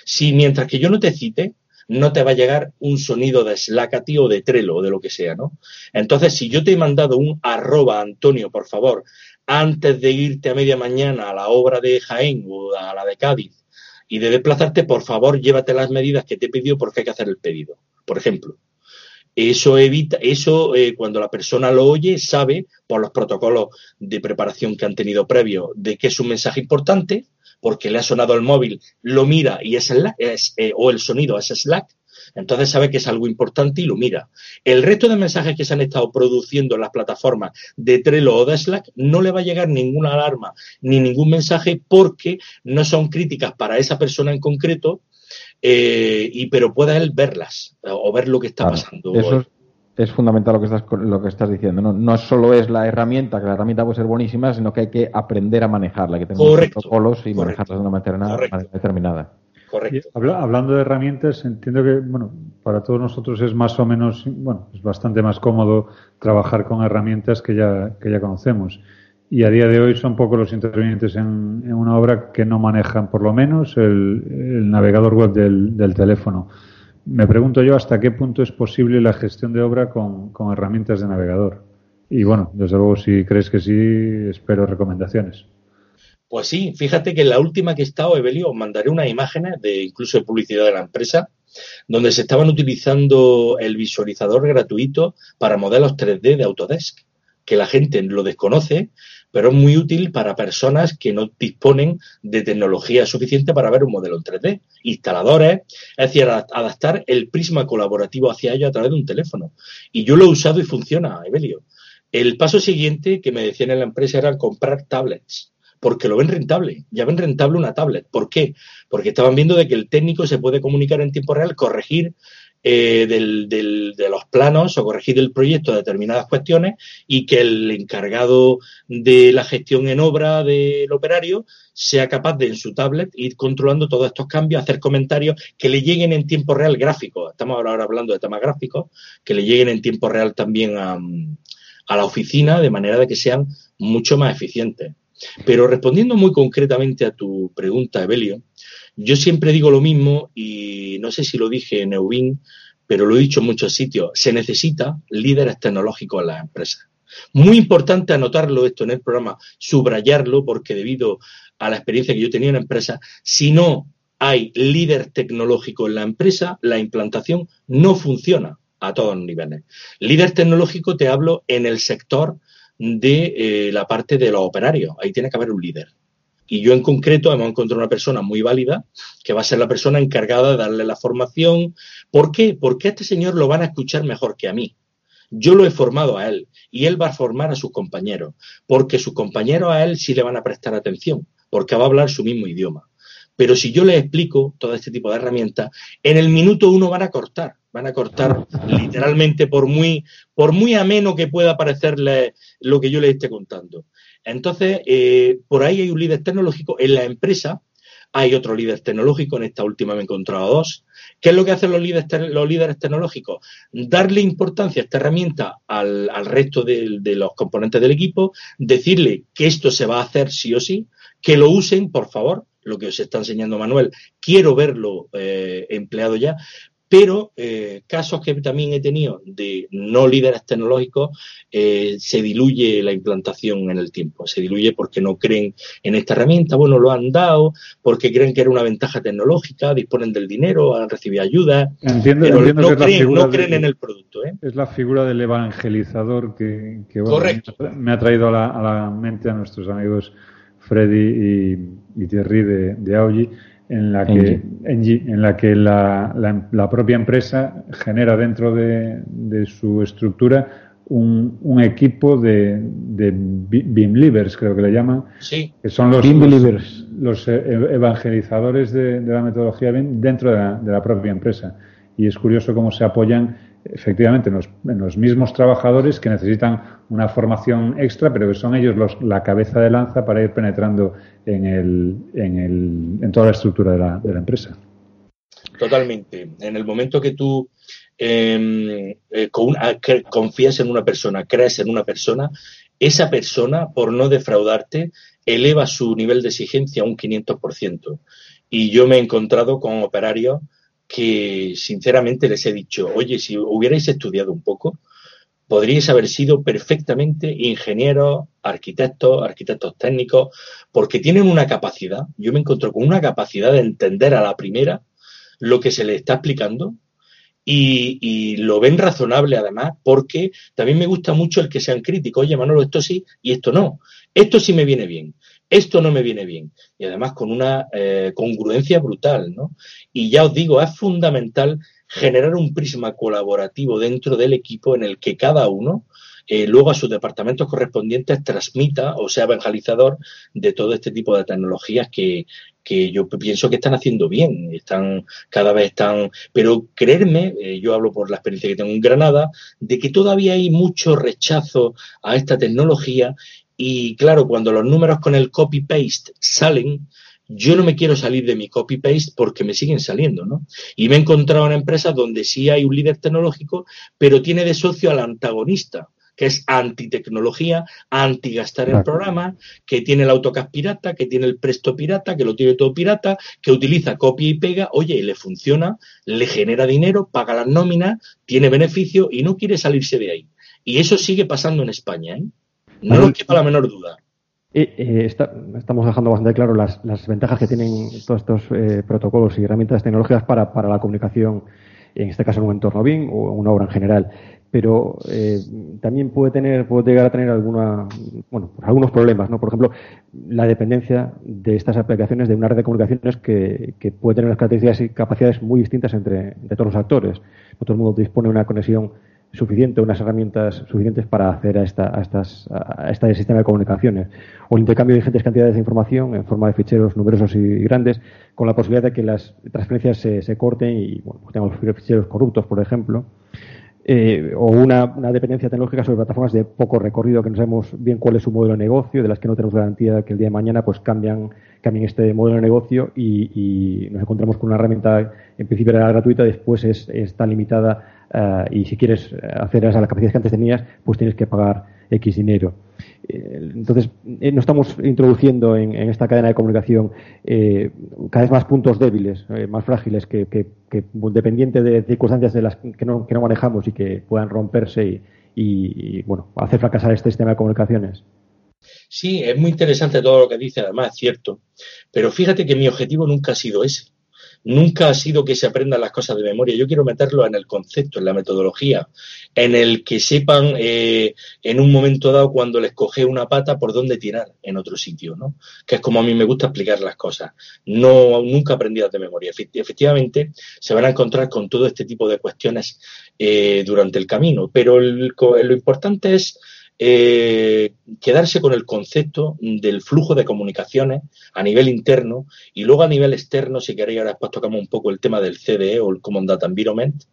Si mientras que yo no te cite, no te va a llegar un sonido de Slack a ti o de Trello o de lo que sea, ¿no? Entonces, si yo te he mandado un arroba, Antonio, por favor, antes de irte a media mañana a la obra de Jaén o a la de Cádiz y de desplazarte, por favor, llévate las medidas que te he pedido porque hay que hacer el pedido. por ejemplo. Eso evita, eso eh, cuando la persona lo oye, sabe por los protocolos de preparación que han tenido previo de que es un mensaje importante, porque le ha sonado el móvil, lo mira y es, es eh, o el sonido es Slack, entonces sabe que es algo importante y lo mira. El resto de mensajes que se han estado produciendo en las plataformas de Trello o de Slack no le va a llegar ninguna alarma ni ningún mensaje porque no son críticas para esa persona en concreto, eh, y pero pueda él verlas o ver lo que está pasando. Eso es, fundamental lo que estás lo que estás diciendo. No, no solo es la herramienta, que la herramienta puede ser buenísima, sino que hay que aprender a manejarla, que tenemos protocolos y manejarla de una manera, determinada. Correcto. hablando de herramientas, entiendo que, bueno, para todos nosotros es más o menos, bueno, es bastante más cómodo trabajar con herramientas que ya, que ya conocemos y a día de hoy son pocos los intervinientes en, una obra que no manejan por lo menos el, navegador web del, teléfono. Me pregunto yo hasta qué punto es posible la gestión de obra con, herramientas de navegador. Y bueno, desde luego si crees que sí, espero recomendaciones. Pues sí, fíjate que en la última que he estado, Evelio, os mandaré unas imágenes de incluso de publicidad de la empresa, donde se estaban utilizando el visualizador gratuito para modelos 3D de Autodesk, que la gente lo desconoce pero es muy útil para personas que no disponen de tecnología suficiente para ver un modelo en 3D. Instaladores, es decir, adaptar el prisma colaborativo hacia ello a través de un teléfono. Y yo lo he usado y funciona, Evelio. El paso siguiente que me decían en la empresa era comprar tablets porque lo ven rentable, ya ven rentable una tablet. ¿Por qué? Porque estaban viendo de que el técnico se puede comunicar en tiempo real, corregir eh, del, de los planos o corregir el proyecto de determinadas cuestiones y que el encargado de la gestión en obra del operario sea capaz de en su tablet ir controlando todos estos cambios, hacer comentarios que le lleguen en tiempo real gráficos. Estamos ahora hablando de temas gráficos, que le lleguen en tiempo real también a, a la oficina de manera de que sean mucho más eficientes. Pero respondiendo muy concretamente a tu pregunta, Evelio, yo siempre digo lo mismo y no sé si lo dije en Eubin, pero lo he dicho en muchos sitios, se necesita líderes tecnológicos en las empresas. Muy importante anotarlo esto en el programa, subrayarlo, porque debido a la experiencia que yo tenía en la empresa, si no hay líder tecnológico en la empresa, la implantación no funciona a todos los niveles. Líder tecnológico te hablo en el sector de eh, la parte de los operarios. Ahí tiene que haber un líder. Y yo en concreto hemos encontrado una persona muy válida que va a ser la persona encargada de darle la formación. ¿Por qué? Porque a este señor lo van a escuchar mejor que a mí. Yo lo he formado a él y él va a formar a sus compañeros, porque sus compañeros a él sí le van a prestar atención, porque va a hablar su mismo idioma. Pero si yo les explico todo este tipo de herramientas, en el minuto uno van a cortar, van a cortar literalmente por muy, por muy ameno que pueda parecerle lo que yo les esté contando. Entonces, eh, por ahí hay un líder tecnológico. En la empresa hay otro líder tecnológico. En esta última me he encontrado dos. ¿Qué es lo que hacen los líderes, los líderes tecnológicos? Darle importancia a esta herramienta al, resto de, los componentes del equipo, decirle que esto se va a hacer sí o sí, que lo usen, por favor, lo que os está enseñando Manuel, quiero verlo eh, empleado ya, pero eh, casos que también he tenido de no líderes tecnológicos, eh, se diluye la implantación en el tiempo, se diluye porque no creen en esta herramienta, bueno, lo han dado, porque creen que era una ventaja tecnológica, disponen del dinero, han recibido ayuda, entiendo, pero no, creen, no creen en el producto. ¿eh? Es la figura del evangelizador que, me ha traído a la, mente a nuestros amigos Freddy y, Thierry de, de en la que, en la, que la, propia empresa genera dentro de, su estructura un, un equipo de, de Believers, creo que le llaman, que son los, los, e, evangelizadores de, la metodología BIM dentro de la propia empresa. Y es curioso cómo se apoyan efectivamente en los, mismos trabajadores que necesitan una formación extra, pero que son ellos los, la cabeza de lanza para ir penetrando en, el, en, el, en toda la estructura de la, de la empresa. Totalmente. En el momento que tú em, eh, confías en una persona, crees en una persona, esa persona, por no defraudarte, eleva su nivel de exigencia a un 500%. Y yo me he encontrado con operarios que sinceramente les he dicho, oye, si hubierais estudiado un poco, podríais haber sido perfectamente ingenieros, arquitectos, arquitectos técnicos, porque tienen una capacidad, yo me encuentro con una capacidad de entender a la primera lo que se les está explicando y, lo ven razonable además, porque también me gusta mucho el que sean críticos. Oye, Manolo, esto sí y esto no. Esto sí me viene bien, esto no me viene bien. Y además con una eh, congruencia brutal, ¿no? Y ya os digo, es fundamental generar un prisma colaborativo dentro del equipo en el que cada uno eh, luego a sus departamentos correspondientes transmita o sea evangelizador de todo este tipo de tecnologías que, que yo pienso que están haciendo bien, están cada vez están, pero creerme, eh, yo hablo por la experiencia que tengo en Granada, de que todavía hay mucho rechazo a esta tecnología y claro, cuando los números con el copy-paste salen, yo no me quiero salir de mi copy-paste porque me siguen saliendo, ¿no? Y me he encontrado en empresas donde sí hay un líder tecnológico, pero tiene de socio al antagonista que es antitecnología, anti-gastar el programa, que tiene el AutoCAD pirata, que tiene el Presto pirata, que lo tiene todo pirata, que utiliza copia y pega, oye, y le funciona, le genera dinero, paga las nóminas, tiene beneficio y no quiere salirse de ahí. Y eso sigue pasando en España, ¿eh? No nos quepa la menor duda. Eh, eh, estamos dejando bastante claro las, ventajas que tienen todos estos eh, protocolos y herramientas tecnológicas para, para, la comunicación, en este caso en un entorno BIM o en una obra en general. Pero eh, también puede tener puede llegar a tener alguna bueno pues algunos problemas no por ejemplo la dependencia de estas aplicaciones de una red de comunicaciones que, que puede tener unas características y capacidades muy distintas entre, todos los actores. No todo el mundo dispone de una conexión suficiente unas herramientas suficientes para hacer a, esta, a, estas, a este sistema de comunicaciones. O el intercambio de ingentes cantidades de información en forma de ficheros numerosos y grandes con la posibilidad de que las transferencias se, se corten y bueno, pues tengamos ficheros corruptos por ejemplo. Eh, o una, dependencia tecnológica sobre plataformas de poco recorrido que no sabemos bien cuál es su modelo de negocio, de las que no tenemos garantía que el día de mañana pues cambian, cambien este modelo de negocio y, nos encontramos con una herramienta en principio era gratuita, después es, está limitada eh, y si quieres hacer a la capacidad que antes tenías, pues tienes que pagar X dinero. Eh, entonces, eh, nos estamos introduciendo en, esta cadena de comunicación eh, cada vez más puntos débiles, más frágiles, que, dependiente de circunstancias de las que no, manejamos y que puedan romperse y, bueno, hacer fracasar este sistema de comunicaciones. Sí, es muy interesante todo lo que dice, además es cierto. Pero fíjate que mi objetivo nunca ha sido ese nunca ha sido que se aprendan las cosas de memoria. Yo quiero meterlo en el concepto, en la metodología, en el que sepan eh, en un momento dado cuando les coge una pata por dónde tirar en otro sitio, ¿no? Que es como a mí me gusta explicar las cosas. No, nunca aprendidas de memoria. Efectivamente, se van a encontrar con todo este tipo de cuestiones eh, durante el camino, pero lo importante es eh, quedarse con el concepto del flujo de comunicaciones a nivel interno y luego a nivel externo, si queréis, ahora después tocamos un poco el tema del CDE o el Common Data Environment,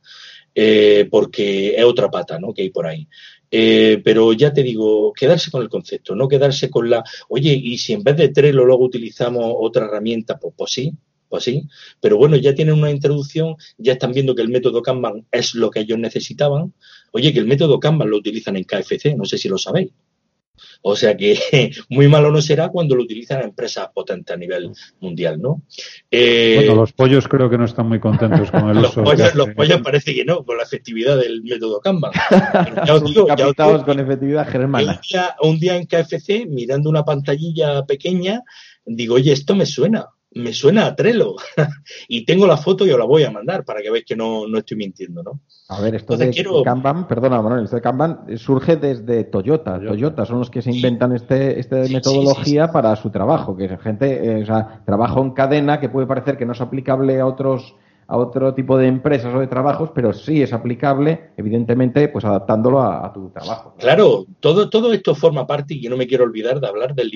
eh, porque es otra pata ¿no? que hay por ahí. Eh, pero ya te digo, quedarse con el concepto, no quedarse con la, oye, y si en vez de Trello luego utilizamos otra herramienta, pues, pues sí, pues sí, pero bueno, ya tienen una introducción, ya están viendo que el método Kanban es lo que ellos necesitaban. Oye, que el método Kanban lo utilizan en KFC, no sé si lo sabéis. O sea que muy malo no será cuando lo utilizan empresas potentes a nivel mundial, ¿no? Eh, bueno, los pollos creo que no están muy contentos con el uso. los pollos parece que no, con la efectividad del método Kanban. ya os digo, ya con efectividad germana. un día en KFC, mirando una pantallilla pequeña, digo, oye, esto me suena me suena a Trello. y tengo la foto y os la voy a mandar para que veáis que no, estoy mintiendo, ¿no? A ver, esto de Kanban, perdona, Manuel, esto de Kanban surge desde Toyota. Toyota, son los que se inventan este, esta metodología para su trabajo, que es gente, eh, o sea, trabajo en cadena que puede parecer que no es aplicable a otros a otro tipo de empresas o de trabajos, pero sí es aplicable, evidentemente, pues adaptándolo a, tu trabajo. Claro, todo, todo esto forma parte, y yo no me quiero olvidar de hablar del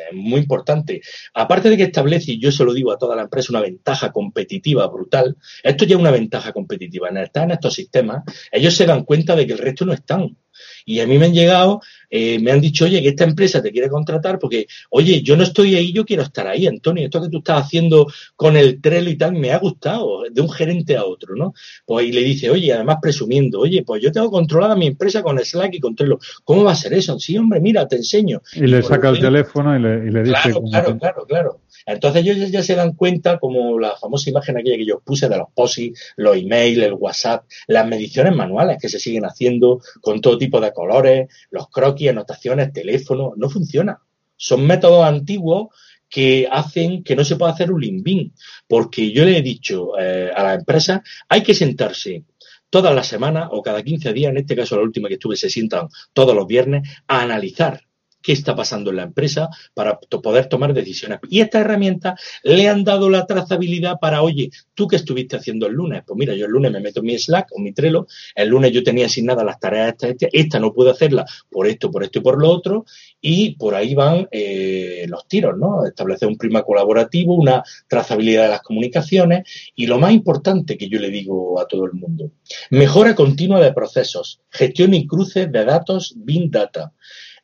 Lean muy importante. Aparte de que establece, y yo se lo digo a toda la empresa, una ventaja competitiva brutal, esto ya es una ventaja competitiva. En estar en estos sistemas, ellos se dan cuenta de que el resto no están. Y a mí me han llegado, eh, me han dicho, oye, que esta empresa te quiere contratar porque, oye, yo no estoy ahí, yo quiero estar ahí, Antonio. Esto que tú estás haciendo con el Trello y tal me ha gustado, de un gerente a otro, ¿no? Pues y le dice, oye, además presumiendo, oye, pues yo tengo controlada mi empresa con Slack y con Trello. ¿Cómo va a ser eso? Sí, hombre, mira, te enseño. Y, le saca el teléfono y le, y le dice. Claro, claro, claro, claro. Entonces ellos ya se dan cuenta, como la famosa imagen aquella que yo puse de los POSI, los emails, el WhatsApp, las mediciones manuales que se siguen haciendo con todo tipo de colores, los croquis, anotaciones, teléfono, no funciona. Son métodos antiguos que hacen que no se pueda hacer un limbín. Porque yo le he dicho eh, a la empresa, hay que sentarse todas las semanas o cada 15 días, en este caso la última que estuve, se sientan todos los viernes a analizar qué está pasando en la empresa para poder tomar decisiones. Y esta herramienta le han dado la trazabilidad para, oye, ¿tú qué estuviste haciendo el lunes? Pues mira, yo el lunes me meto en mi Slack o mi Trello, el lunes yo tenía asignadas las tareas estas, esta, esta no puedo hacerla por esto, por esto y por lo otro, y por ahí van eh, los tiros, ¿no? Establecer un prima colaborativo, una trazabilidad de las comunicaciones y lo más importante que yo le digo a todo el mundo, mejora continua de procesos, gestión y cruces de datos, Big Data.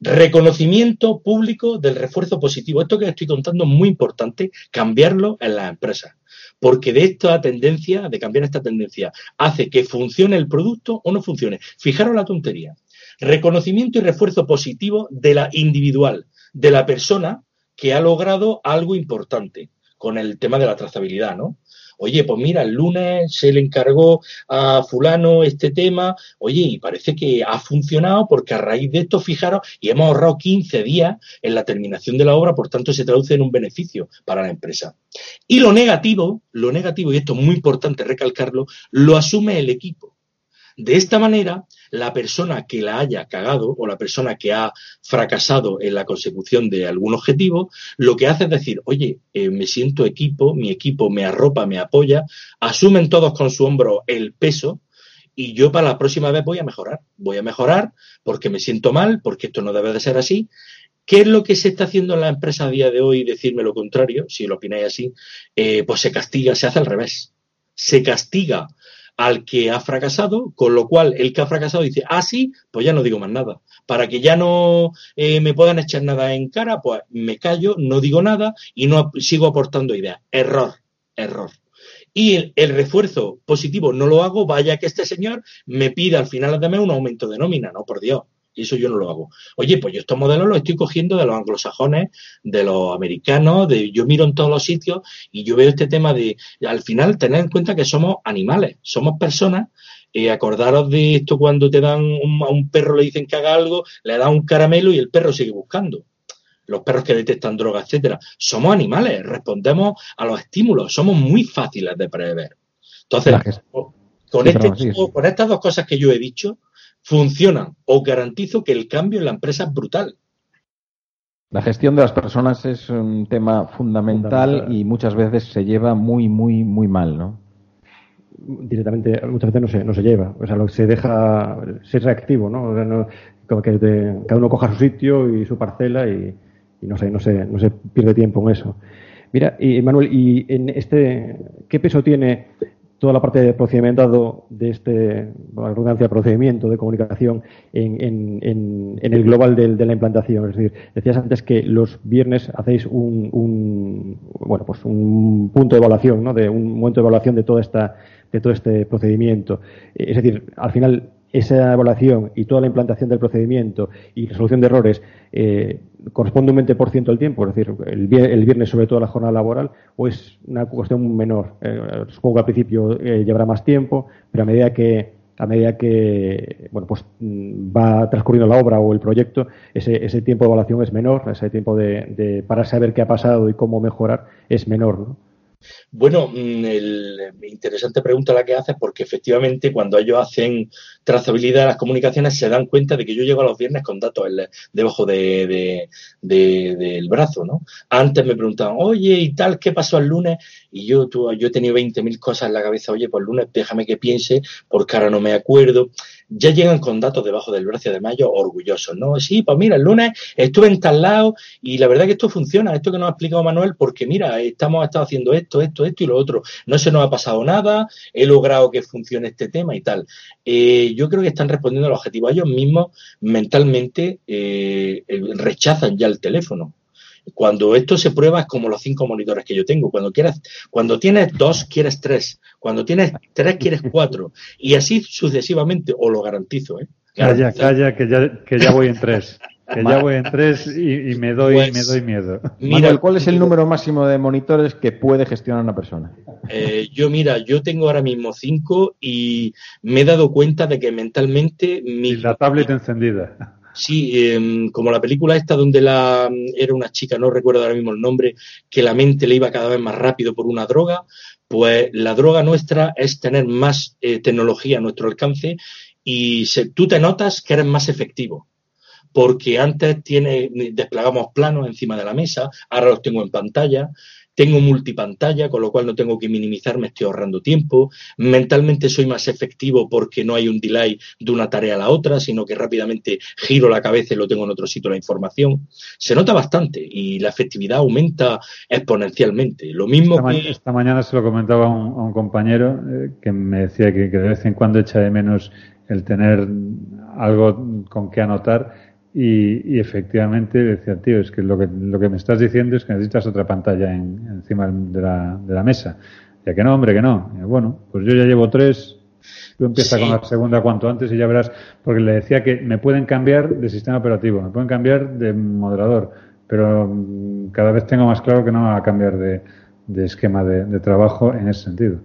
Reconocimiento público del refuerzo positivo. Esto que estoy contando es muy importante, cambiarlo en las empresas. Porque de esta tendencia, de cambiar esta tendencia, hace que funcione el producto o no funcione. Fijaros la tontería. Reconocimiento y refuerzo positivo de la individual, de la persona que ha logrado algo importante con el tema de la trazabilidad, ¿no? Oye, pues mira, el lunes se le encargó a fulano este tema, oye, y parece que ha funcionado porque a raíz de esto, fijaros, y hemos ahorrado 15 días en la terminación de la obra, por tanto se traduce en un beneficio para la empresa. Y lo negativo, lo negativo, y esto es muy importante recalcarlo, lo asume el equipo. De esta manera, la persona que la haya cagado o la persona que ha fracasado en la consecución de algún objetivo, lo que hace es decir, oye, eh, me siento equipo, mi equipo me arropa, me apoya, asumen todos con su hombro el peso y yo para la próxima vez voy a mejorar. Voy a mejorar porque me siento mal, porque esto no debe de ser así. ¿Qué es lo que se está haciendo en la empresa a día de hoy? Decirme lo contrario, si lo opináis así, eh, pues se castiga, se hace al revés. Se castiga al que ha fracasado, con lo cual el que ha fracasado dice, ah, sí, pues ya no digo más nada. Para que ya no eh, me puedan echar nada en cara, pues me callo, no digo nada y no sigo aportando ideas. Error, error. Y el, refuerzo positivo no lo hago, vaya que este señor me pida al final de mes un aumento de nómina, no, por Dios. Y eso yo no lo hago. Oye, pues yo estos modelos los estoy cogiendo de los anglosajones, de los americanos, de yo miro en todos los sitios y yo veo este tema de, al final, tener en cuenta que somos animales, somos personas. Eh, acordaros de esto cuando te dan a un perro le dicen que haga algo, le dan un caramelo y el perro sigue buscando los perros que detectan drogas, etcétera. Somos animales, respondemos a los estímulos, somos muy fáciles de prever. Entonces, con, este con estas dos cosas que yo he dicho, funcionan. Os garantizo que el cambio en la empresa es brutal. La gestión de las personas es un tema fundamental, y muchas veces se lleva muy, muy, muy mal, ¿no? Directamente, muchas veces no se, no se lleva. O sea, lo que se deja ser reactivo, ¿no? como que cada uno coja su sitio y su parcela y, no, se, no, se, no se pierde tiempo en eso. Mira, y Manuel, ¿y en este qué peso tiene toda la parte de procedimentado de este, la redundancia, procedimiento de comunicación en, en, en, el global de, de, la implantación. Es decir, decías antes que los viernes hacéis un, un bueno, pues un punto de evaluación, ¿no? De un momento de evaluación de toda esta, de todo este procedimiento. Es decir, al final esa evaluación y toda la implantación del procedimiento y resolución de errores eh, corresponde un 20% del tiempo, es decir, el, viernes sobre todo la jornada laboral, o es una cuestión menor. Eh, supongo que al principio eh, llevará más tiempo, pero a medida que a medida que bueno pues mm, va transcurriendo la obra o el proyecto, ese, ese tiempo de evaluación es menor, ese tiempo de, para saber qué ha pasado y cómo mejorar es menor. ¿no? Bueno, mm, el, interesante pregunta la que haces porque efectivamente cuando ellos hacen trazabilidad de las comunicaciones se dan cuenta de que yo llego a los viernes con datos debajo de, del brazo, ¿no? Antes me preguntaban, oye, ¿y tal? ¿Qué pasó el lunes? Y yo, tú, yo he tenido 20.000 cosas en la cabeza, oye, pues el lunes déjame que piense porque ahora no me acuerdo ya llegan con datos debajo del brazo de mayo orgullosos, ¿no? Sí, pues mira, el lunes estuve en tal lado y la verdad que esto funciona, esto que nos ha explicado Manuel, porque mira, estamos estado haciendo esto, esto, esto y lo otro. No se nos ha pasado nada, he logrado que funcione este tema y tal. Eh, yo creo que están respondiendo al objetivo. Ellos mismos mentalmente eh, rechazan ya el teléfono. Cuando esto se prueba es como los cinco monitores que yo tengo. Cuando quieras, cuando tienes dos, quieres tres. Cuando tienes tres, quieres cuatro. Y así sucesivamente, o lo garantizo, ¿eh? Calla, calla, que ya, que ya voy en tres. Que ya voy en tres y, me doy me pues, doy miedo. Mira, ¿cuál es el número máximo de monitores que puede gestionar una persona? Eh, yo, mira, yo tengo ahora mismo cinco y me he dado cuenta de que mentalmente... Mi... la tablet encendida Sí, em, como la película esta donde la era una chica, no recuerdo ahora mismo el nombre, que la mente le iba cada vez más rápido por una droga, pues la droga nuestra es tener más eh, tecnología a nuestro alcance y tú te notas que eres más efectivo. Porque antes tiene, desplegamos planos encima de la mesa, ahora los tengo en pantalla, tengo multipantalla, con lo cual no tengo que minimizar, me estoy ahorrando tiempo. Mentalmente soy más efectivo porque no hay un delay de una tarea a la otra, sino que rápidamente giro la cabeza y lo tengo en otro sitio la información. Se nota bastante y la efectividad aumenta exponencialmente. Lo mismo esta, que... esta mañana se lo comentaba a un, compañero eh, que me decía que, que de vez en cuando echa de menos el tener algo con que anotar y, efectivamente decía, tío, es que lo, que lo que me estás diciendo es que necesitas otra pantalla encima de la, de la mesa. Ya que no, hombre, que no. bueno, pues yo ya llevo tres, tú empieza con la segunda cuanto antes y ya verás, porque le decía que me pueden cambiar de sistema operativo, me pueden cambiar de moderador, pero mm, cada vez tengo más claro que no va a cambiar de, de esquema de, de, trabajo en ese sentido.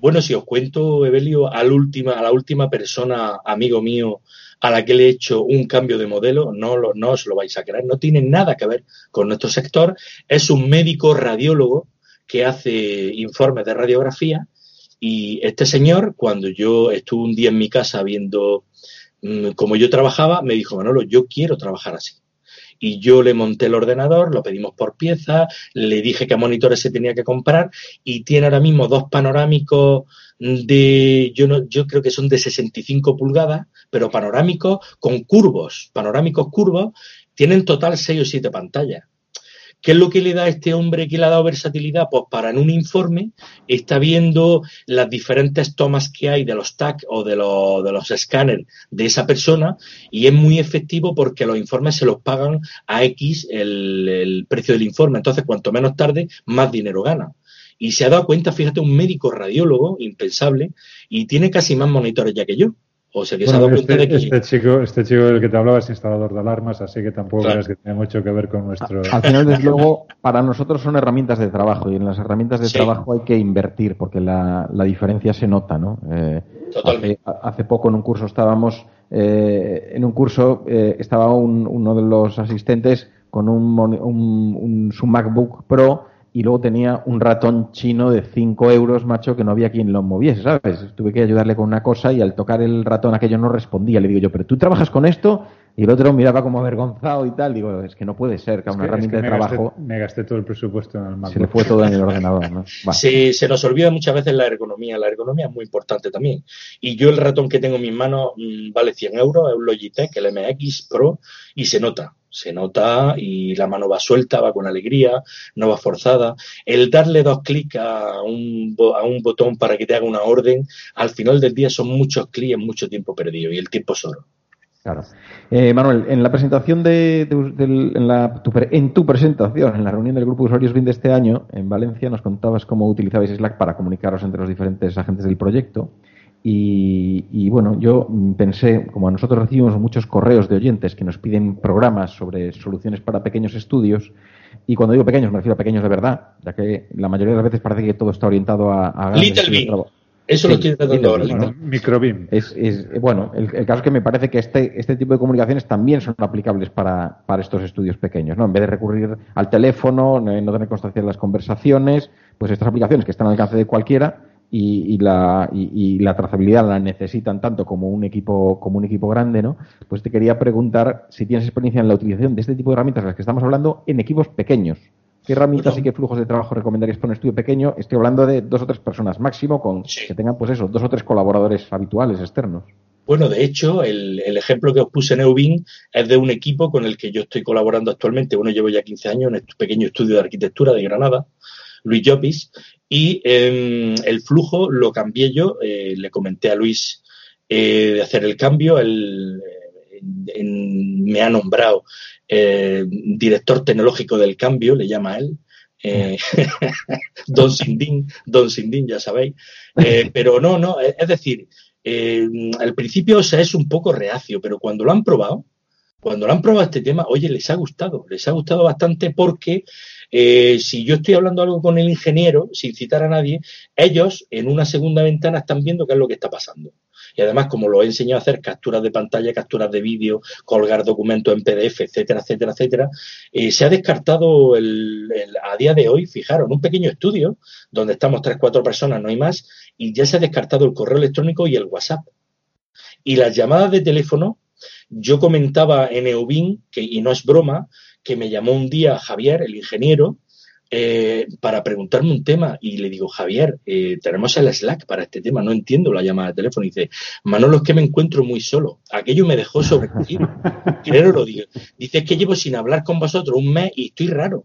Bueno, si os cuento, Evelio, última, a la última persona, amigo mío, a la que le he hecho un cambio de modelo, no, lo, no os lo vais a creer, no tiene nada que ver con nuestro sector, es un médico radiólogo que hace informes de radiografía y este señor, cuando yo estuve un día en mi casa viendo mm, cómo yo trabajaba, me dijo, Manolo, yo quiero trabajar así y yo le monté el ordenador, lo pedimos por pieza, le dije qué monitores se tenía que comprar y tiene ahora mismo dos panorámicos de, yo, no, yo creo que son de 65 pulgadas, pero panorámicos con curvos, panorámicos curvos, tienen total 6 o 7 pantallas. ¿Qué es lo que le da a este hombre que le ha dado versatilidad? Pues para en un informe está viendo las diferentes tomas que hay de los TAC o de los, de los escáneres de esa persona y es muy efectivo porque los informes se los pagan a X el, el precio del informe. Entonces, cuanto menos tarde, más dinero gana. Y se ha dado cuenta, fíjate, un médico radiólogo, impensable, y tiene casi más monitores ya que yo. O sea que se ha dado cuenta este, de que. Este chico, este chico del que te hablaba es instalador de alarmas, así que tampoco claro. creas que tiene mucho que ver con nuestro. Al final, desde luego, para nosotros son herramientas de trabajo y en las herramientas de sí. trabajo hay que invertir porque la, la diferencia se nota, ¿no? Eh, hace, hace, poco en un curso estábamos. Eh, en un curso eh, estaba un, uno de los asistentes con un, un, un, su MacBook Pro y luego tenía un ratón chino de 5 euros, macho, que no había quien lo moviese, ¿sabes? Tuve que ayudarle con una cosa y al tocar el ratón aquello no respondía. Le digo yo, pero tú trabajas con esto y el otro miraba como avergonzado y tal. Digo, es que no puede ser, que a una que, herramienta es que de trabajo. Gasté, me gasté todo el presupuesto en el MacBook. Se le fue todo en el ordenador, ¿no? Sí, se nos olvida muchas veces la ergonomía. La ergonomía es muy importante también. Y yo el ratón que tengo en mis manos mmm, vale 100 euros, es un Logitech, el MX Pro, y se nota se nota y la mano va suelta, va con alegría, no va forzada. El darle dos clics a un, a un botón para que te haga una orden, al final del día son muchos clics mucho tiempo perdido y el tiempo es oro. Claro. Eh, Manuel, en la presentación de en, la, tu, en, tu, presentación, en la reunión del grupo de usuarios BIM de este año, en Valencia, nos contabas cómo utilizabais Slack para comunicaros entre los diferentes agentes del proyecto. Y, y, bueno, yo pensé, como nosotros recibimos muchos correos de oyentes que nos piden programas sobre soluciones para pequeños estudios, y cuando digo pequeños me refiero a pequeños de verdad, ya que la mayoría de las veces parece que todo está orientado a... a Little Big. Eso sí, lo estoy tratando ahora. Bueno, Microbim. Es, es, bueno, el, el, caso es que me parece que este, este tipo de comunicaciones también son aplicables para, para estos estudios pequeños, ¿no? En vez de recurrir al teléfono, no, no tener constancia de las conversaciones, pues estas aplicaciones que están al alcance de cualquiera, y, y, la, y, y, la trazabilidad la necesitan tanto como un equipo como un equipo grande, ¿no? Pues te quería preguntar si tienes experiencia en la utilización de este tipo de herramientas de las que estamos hablando en equipos pequeños. ¿Qué herramientas bueno. y qué flujos de trabajo recomendarías para un estudio pequeño? Estoy hablando de dos o tres personas máximo con sí. que tengan pues eso, dos o tres colaboradores habituales externos. Bueno, de hecho, el, el, ejemplo que os puse en Eubin es de un equipo con el que yo estoy colaborando actualmente. Bueno, llevo ya 15 años en este pequeño estudio de arquitectura de Granada, Luis Llopis, y eh, el flujo lo cambié yo, eh, le comenté a Luis eh, de hacer el cambio, él en, me ha nombrado eh, director tecnológico del cambio, le llama él, eh, Don Sindin, Don Sindin, ya sabéis. Eh, pero no, no, es decir, eh, al principio o sea, es un poco reacio, pero cuando lo han probado, cuando lo han probado este tema, oye, les ha gustado, les ha gustado bastante porque eh, si yo estoy hablando algo con el ingeniero, sin citar a nadie, ellos en una segunda ventana están viendo qué es lo que está pasando. y además como lo he enseñado a hacer capturas de pantalla, capturas de vídeo, colgar documentos en PDF, etcétera, etcétera, etcétera, eh, se ha descartado el, a día de hoy, fijaros, un pequeño estudio donde estamos tres, cuatro personas, no hay más, y ya se ha descartado el correo electrónico y el WhatsApp. Y las llamadas de teléfono, yo comentaba en EUBIN, que, y no es broma, que me llamó un día Javier, el ingeniero, eh, para preguntarme un tema y le digo, Javier, eh, tenemos el Slack para este tema, no entiendo la llamada de teléfono. Y dice, Manolo, es que me encuentro muy solo. Aquello me dejó sobrecogido. Claro, lo digo. Dice, es que llevo sin hablar con vosotros un mes y estoy raro.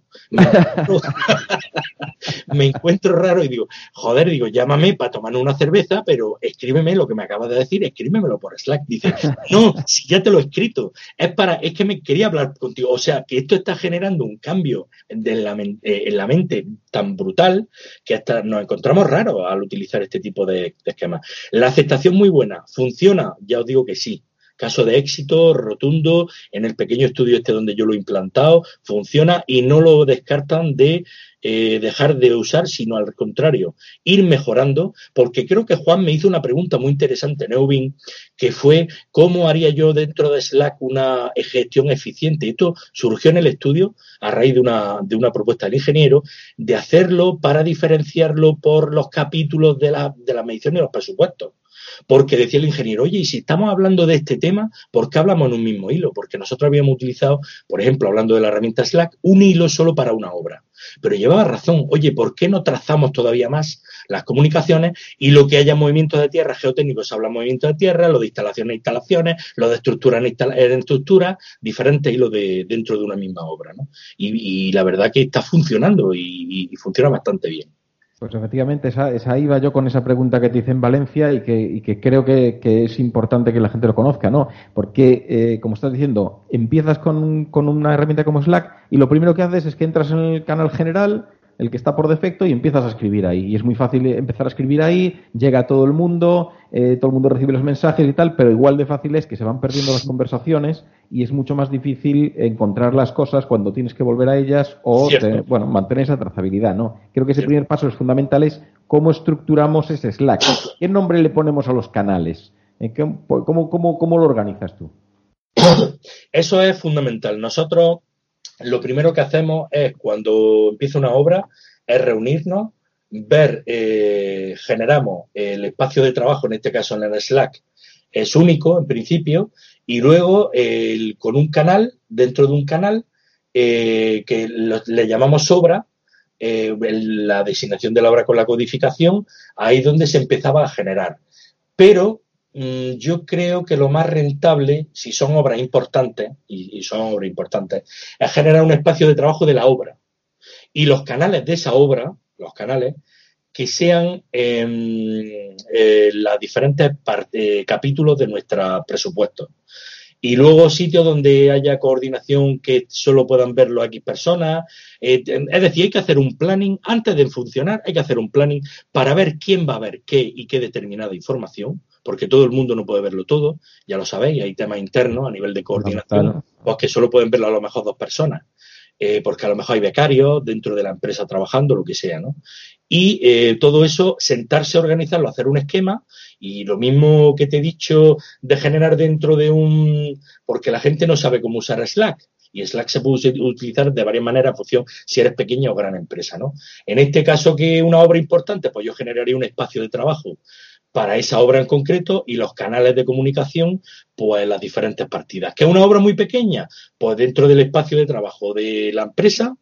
Me encuentro, raro y digo, joder, digo, llámame para tomar una cerveza, pero escríbeme lo que me acabas de decir, escríbemelo por Slack. Dice, no, si ya te lo he escrito, es para, es que me quería hablar contigo. O sea, que esto está generando un cambio de la, eh, en la mente tan brutal que hasta nos encontramos raros al utilizar este tipo de, esquemas. La aceptación muy buena, ¿funciona? Ya os digo que sí. Caso de éxito rotundo en el pequeño estudio este donde yo lo he implantado, funciona y no lo descartan de eh, dejar de usar, sino al contrario, ir mejorando, porque creo que Juan me hizo una pregunta muy interesante, Neubin, que fue cómo haría yo dentro de Slack una gestión eficiente. Esto surgió en el estudio a raíz de una, de una propuesta del ingeniero de hacerlo para diferenciarlo por los capítulos de la, de la medición y los presupuestos. Porque decía el ingeniero, oye, y si estamos hablando de este tema, ¿por qué hablamos en un mismo hilo? Porque nosotros habíamos utilizado, por ejemplo, hablando de la herramienta Slack, un hilo solo para una obra. Pero llevaba razón, oye, ¿por qué no trazamos todavía más las comunicaciones y lo que haya movimientos de tierra geotécnicos habla movimiento de tierra, lo de instalaciones instalaciones, lo de estructura en, estructura, diferentes hilos de, dentro de una misma obra. ¿no? Y, la verdad que está funcionando y funciona bastante bien. Pues efectivamente, esa, esa, iba yo con esa pregunta que te hice en Valencia y que, y que creo que, que, es importante que la gente lo conozca, ¿no? Porque, eh, como estás diciendo, empiezas con, con, una herramienta como Slack y lo primero que haces es que entras en el canal general el que está por defecto y empiezas a escribir ahí. Y es muy fácil empezar a escribir ahí, llega a todo el mundo, eh, todo el mundo recibe los mensajes y tal, pero igual de fácil es que se van perdiendo las conversaciones y es mucho más difícil encontrar las cosas cuando tienes que volver a ellas o, bueno, mantener esa trazabilidad, ¿no? Creo que ese primer paso es fundamental, es cómo estructuramos ese Slack. ¿Qué nombre le ponemos a los canales? ¿Cómo, cómo, cómo lo organizas tú? Eso es fundamental. Nosotros lo primero que hacemos es cuando empieza una obra, es reunirnos, ver, eh, generamos el espacio de trabajo, en este caso en el Slack, es único en principio, y luego con un canal, dentro de un canal, eh, que le llamamos obra, eh, la designación de la obra con la codificación, ahí donde se empezaba a generar. Pero Mm, yo creo que lo más rentable, si son obras importantes, y, son obras importantes, es generar un espacio de trabajo de la obra. Y los canales de esa obra, los canales, que sean eh, los diferentes capítulos de nuestro presupuesto. Y luego sitios donde haya coordinación que solo puedan verlo X personas. Eh, es decir, hay que hacer un planning, antes de funcionar, hay que hacer un planning para ver quién va a ver qué y qué determinada información porque todo el mundo no puede verlo todo, ya lo sabéis, hay temas internos a nivel de coordinación, pues que solo pueden verlo a lo mejor dos personas, eh, porque a lo mejor hay becarios dentro de la empresa trabajando, lo que sea, ¿no? Y eh, todo eso, sentarse a organizarlo, hacer un esquema, y lo mismo que te he dicho de generar dentro de un... porque la gente no sabe cómo usar Slack, y Slack se puede utilizar de varias maneras en función si eres pequeña o gran empresa, ¿no? En este caso que una obra importante, pues yo generaría un espacio de trabajo para esa obra en concreto y los canales de comunicación, pues las diferentes partidas. ¿Que es una obra muy pequeña? Pues dentro del espacio de trabajo de la empresa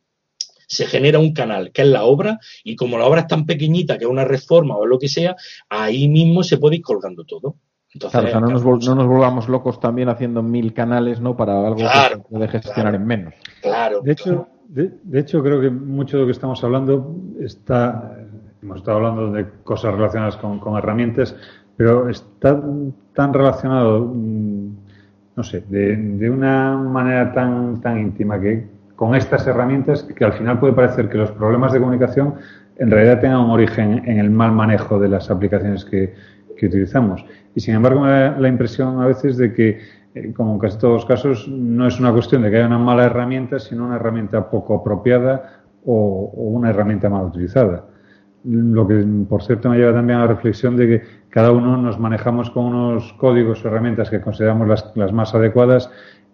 se genera un canal, que es la obra, y como la obra es tan pequeñita que es una reforma o lo que sea, ahí mismo se puede ir colgando todo. Entonces, claro, no, nos no, nos volvamos locos también haciendo mil canales, ¿no? Para algo que se puede gestionar en menos. Claro. De hecho, de hecho, creo que mucho de lo que estamos hablando está hemos estado hablando de cosas relacionadas con, herramientas, pero está tan relacionado, mm, no sé, de, una manera tan, tan íntima que con estas herramientas que al final puede parecer que los problemas de comunicación en realidad tengan un origen en el mal manejo de las aplicaciones que, utilizamos. Y sin embargo me da la impresión a veces de que, eh, como en casi todos los casos, no es una cuestión de que haya una mala herramienta, sino una herramienta poco apropiada o una herramienta mal utilizada. Lo que, por cierto, me lleva también a la reflexión de que cada uno nos manejamos con unos códigos o herramientas que consideramos las, las más adecuadas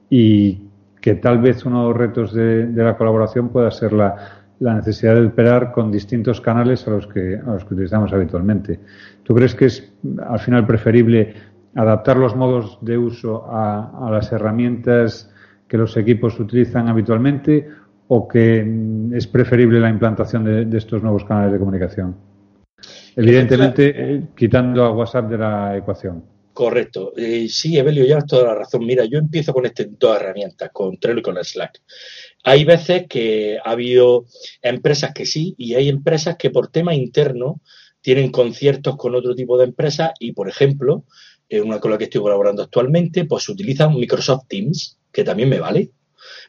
y que tal vez uno de los retos de, la colaboración pueda ser la, necesidad de operar con distintos canales a los que, a los que utilizamos habitualmente. ¿Tú crees que es al final preferible adaptar los modos de uso a, las herramientas que los equipos utilizan habitualmente o que mm, es preferible la implantación de, estos nuevos canales de comunicación? Evidentemente, eh, quitando a WhatsApp de la ecuación. Correcto. Eh, sí, Evelio, ya toda la razón. Mira, yo empiezo con estas dos herramientas, con Trello y con Slack. Hay veces que ha habido empresas que sí y hay empresas que por tema interno tienen conciertos con otro tipo de empresas y, por ejemplo, una con la que estoy colaborando actualmente, pues utilizan Microsoft Teams, que también me vale,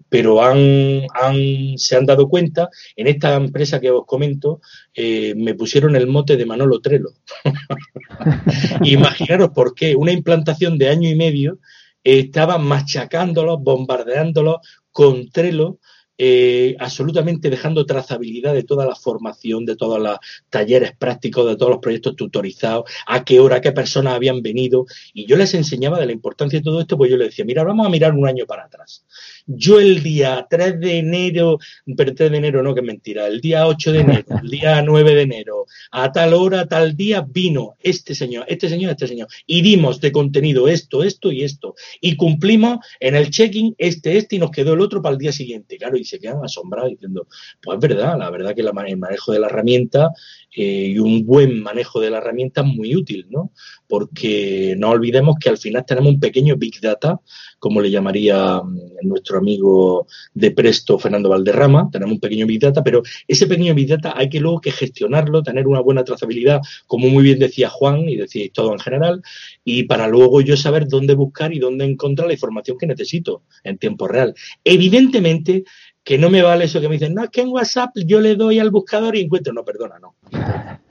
pero han, han, se han dado cuenta, en esta empresa que os comento, eh, me pusieron el mote de Manolo Trelo. Imaginaros por qué, una implantación de año y medio estaba machacándolos, bombardeándolos con Trello eh, absolutamente dejando trazabilidad de toda la formación, de todos los talleres prácticos, de todos los proyectos tutorizados, a qué hora, qué personas habían venido. Y yo les enseñaba de la importancia de todo esto, pues yo les decía, mira, vamos a mirar un año para atrás. Yo el día 3 de enero, pero 3 de enero no, que mentira, el día 8 de enero, el día 9 de enero, a tal hora, tal día, vino este señor, este señor, este señor. Y dimos de contenido esto, esto y esto. Y cumplimos en el check-in este, este y nos quedó el otro para el día siguiente. Claro, y se quedan asombrados diciendo, pues es verdad, la verdad que el manejo de la herramienta eh, y un buen manejo de la herramienta es muy útil, ¿no? Porque no olvidemos que al final tenemos un pequeño Big Data, como le llamaría mm, nuestro amigo de Presto, Fernando Valderrama, tenemos un pequeño Big Data, pero ese pequeño Big Data hay que luego que gestionarlo, tener una buena trazabilidad, como muy bien decía Juan y decíais todo en general, y para luego yo saber dónde buscar y dónde encontrar la información que necesito en tiempo real. Evidentemente, que no me vale eso que me dicen, no, es que en WhatsApp yo le doy al buscador y encuentro. No, perdona, no.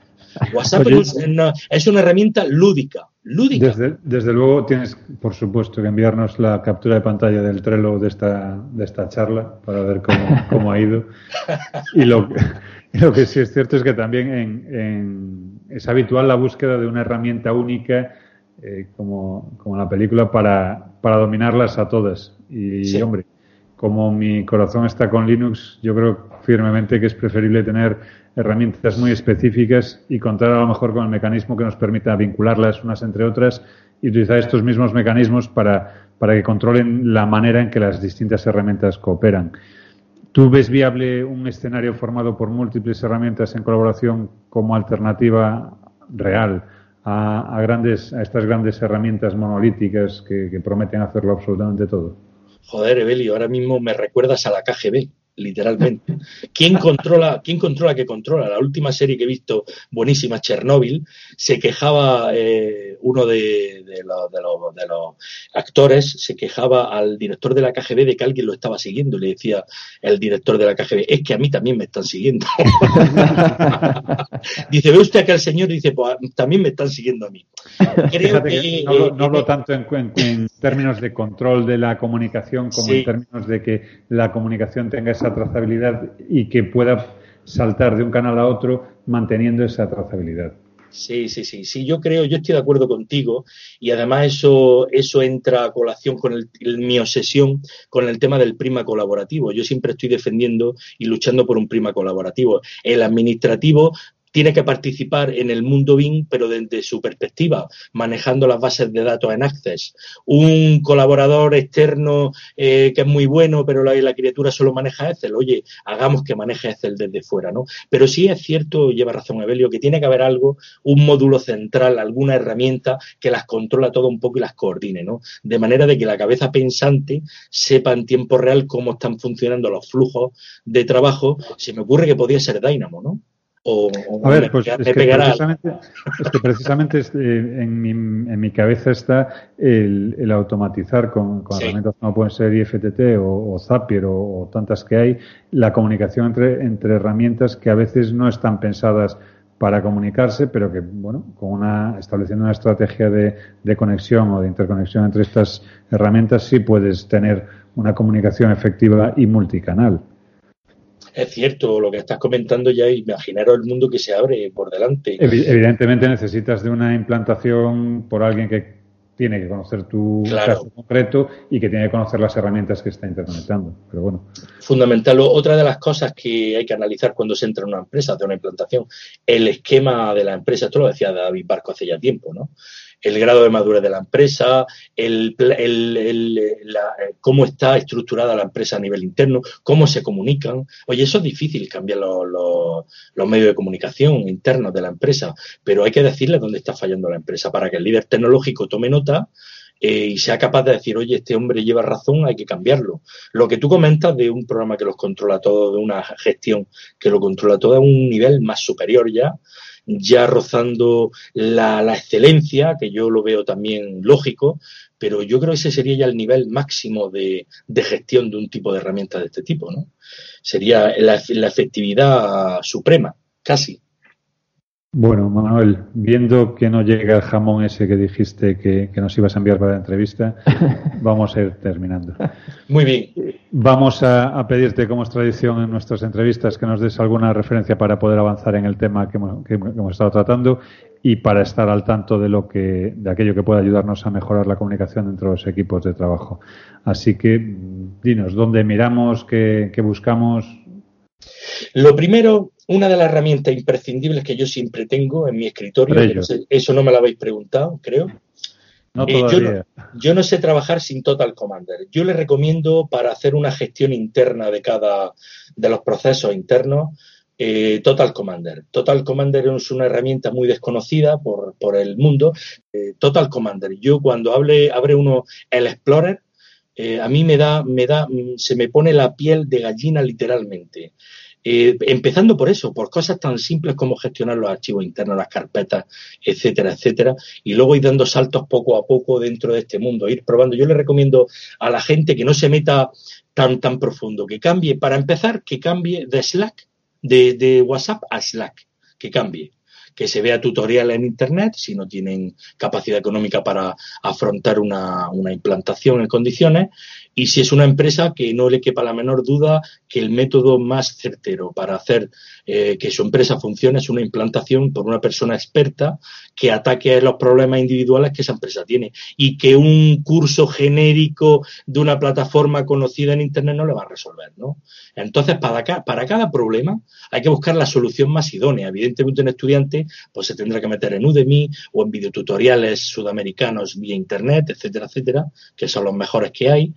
WhatsApp es, una, herramienta lúdica. Lúdica. Desde, luego tienes, por supuesto, que enviarnos la captura de pantalla del Trello de esta, de esta charla para ver cómo, ha ido. Y lo, lo, que sí es cierto es que también en, es habitual la búsqueda de una herramienta única, eh, como, como la película, para, para dominarlas a todas. Y, hombre, como mi corazón está con Linux, yo creo firmemente que es preferible tener herramientas muy específicas y contar a lo mejor con el mecanismo que nos permita vincularlas unas entre otras y utilizar estos mismos mecanismos para, para que controlen la manera en que las distintas herramientas cooperan. ¿Tú ves viable un escenario formado por múltiples herramientas en colaboración como alternativa real a, grandes, a estas grandes herramientas monolíticas que prometen hacerlo absolutamente todo? Joder, Evelio, ahora mismo me recuerdas a la KGB literalmente. ¿Quién controla, quién controla que controla? La última serie que he visto, buenísima, Chernóbil, se quejaba eh, uno de, los, de, los, actores, se quejaba al director de la KGB de que alguien lo estaba siguiendo. Le decía el director de la KGB, es que a mí también me están siguiendo. dice, ve usted que el señor dice, pues también me están siguiendo a mí. Creo que, no, hablo tanto en, términos de control de la comunicación como en términos de que la comunicación tenga esa trazabilidad y que pueda saltar de un canal a otro manteniendo esa trazabilidad. Sí, sí, sí, sí, yo creo, yo estoy de acuerdo contigo y además eso, eso entra a colación con mi obsesión con el tema del prima colaborativo. Yo siempre estoy defendiendo y luchando por un prima colaborativo. El administrativo tiene que participar en el mundo BIM, pero desde su perspectiva, manejando las bases de datos en Access. Un colaborador externo eh, que es muy bueno, pero la, la, criatura solo maneja Excel, oye, hagamos que maneje Excel desde fuera, ¿no? Pero sí es cierto, lleva razón Evelio, que tiene que haber algo, un módulo central, alguna herramienta que las controla todo un poco y las coordine, ¿no? De manera de que la cabeza pensante sepa en tiempo real cómo están funcionando los flujos de trabajo. Se me ocurre que podría ser Dynamo, ¿no? A ver, pues es, que precisamente, eh, en, mi, en, mi, cabeza está el, automatizar con, herramientas como pueden ser IFTT o, Zapier o, tantas que hay, la comunicación entre, entre herramientas que a veces no están pensadas para comunicarse, pero que, bueno, con una, estableciendo una estrategia de, de conexión o de interconexión entre estas herramientas sí puedes tener una comunicación efectiva y multicanal. Es cierto, lo que estás comentando ya, imaginaros el mundo que se abre por delante. Evidentemente necesitas de una implantación por alguien que tiene que conocer tu caso concreto y que tiene que conocer las herramientas que está interconectando. Pero bueno. Fundamental. Otra de las cosas que hay que analizar cuando se entra en una empresa, de una implantación, el esquema de la empresa. Esto lo decía David Barco hace ya tiempo, ¿no? El grado de madurez de la empresa, el, cómo está estructurada la empresa a nivel interno, cómo se comunican. Oye, eso es difícil, cambiar los, medios de comunicación internos de la empresa, pero hay que decirle dónde está fallando la empresa para que el líder tecnológico tome nota eh, y sea capaz de decir, oye, este hombre lleva razón, hay que cambiarlo. Lo que tú comentas de un programa que los controla todo, de una gestión que lo controla todo a un nivel más superior ya, ya rozando la, excelencia, que yo lo veo también lógico, pero yo creo que ese sería ya el nivel máximo de, gestión de un tipo de herramienta de este tipo, ¿no? Sería la, la efectividad suprema, casi. Bueno, Manuel, viendo que no llega el jamón ese que dijiste que, nos ibas a enviar para la entrevista, vamos a ir terminando. Muy bien. Vamos a, pedirte, como es tradición en nuestras entrevistas, que nos des alguna referencia para poder avanzar en el tema que hemos, estado tratando y para estar al tanto de lo que, de aquello que pueda ayudarnos a mejorar la comunicación entre los equipos de trabajo. Así que, dinos, ¿dónde miramos? ¿Qué, qué buscamos? Lo primero, una de las herramientas imprescindibles que yo siempre tengo en mi escritorio, eso no me lo habéis preguntado, creo. Eh, yo, no, sé trabajar sin Total Commander. Yo le recomiendo para hacer una gestión interna de cada de los procesos internos eh, Total Commander. Total Commander es una herramienta muy desconocida por, el mundo. Eh, Total Commander. Yo cuando hable, abre uno el Explorer, a mí me da, me da, se me pone la piel de gallina literalmente. Eh, empezando por eso, por cosas tan simples como gestionar los archivos internos, las carpetas, etcétera, etcétera, y luego ir dando saltos poco a poco dentro de este mundo, ir probando. Yo le recomiendo a la gente que no se meta tan, tan profundo, que cambie, para empezar, que cambie de Slack, de WhatsApp a Slack, que cambie que se vea tutorial en Internet si no tienen capacidad económica para afrontar una, implantación en condiciones y si es una empresa que no le quepa la menor duda que el método más certero para hacer eh, que su empresa funcione es una implantación por una persona experta que ataque los problemas individuales que esa empresa tiene y que un curso genérico de una plataforma conocida en Internet no le va a resolver, ¿no? Entonces, para, para cada problema hay que buscar la solución más idónea. Evidentemente, un estudiante pues se tendrá que meter en Udemy o en videotutoriales sudamericanos vía Internet, etcétera, etcétera, que son los mejores que hay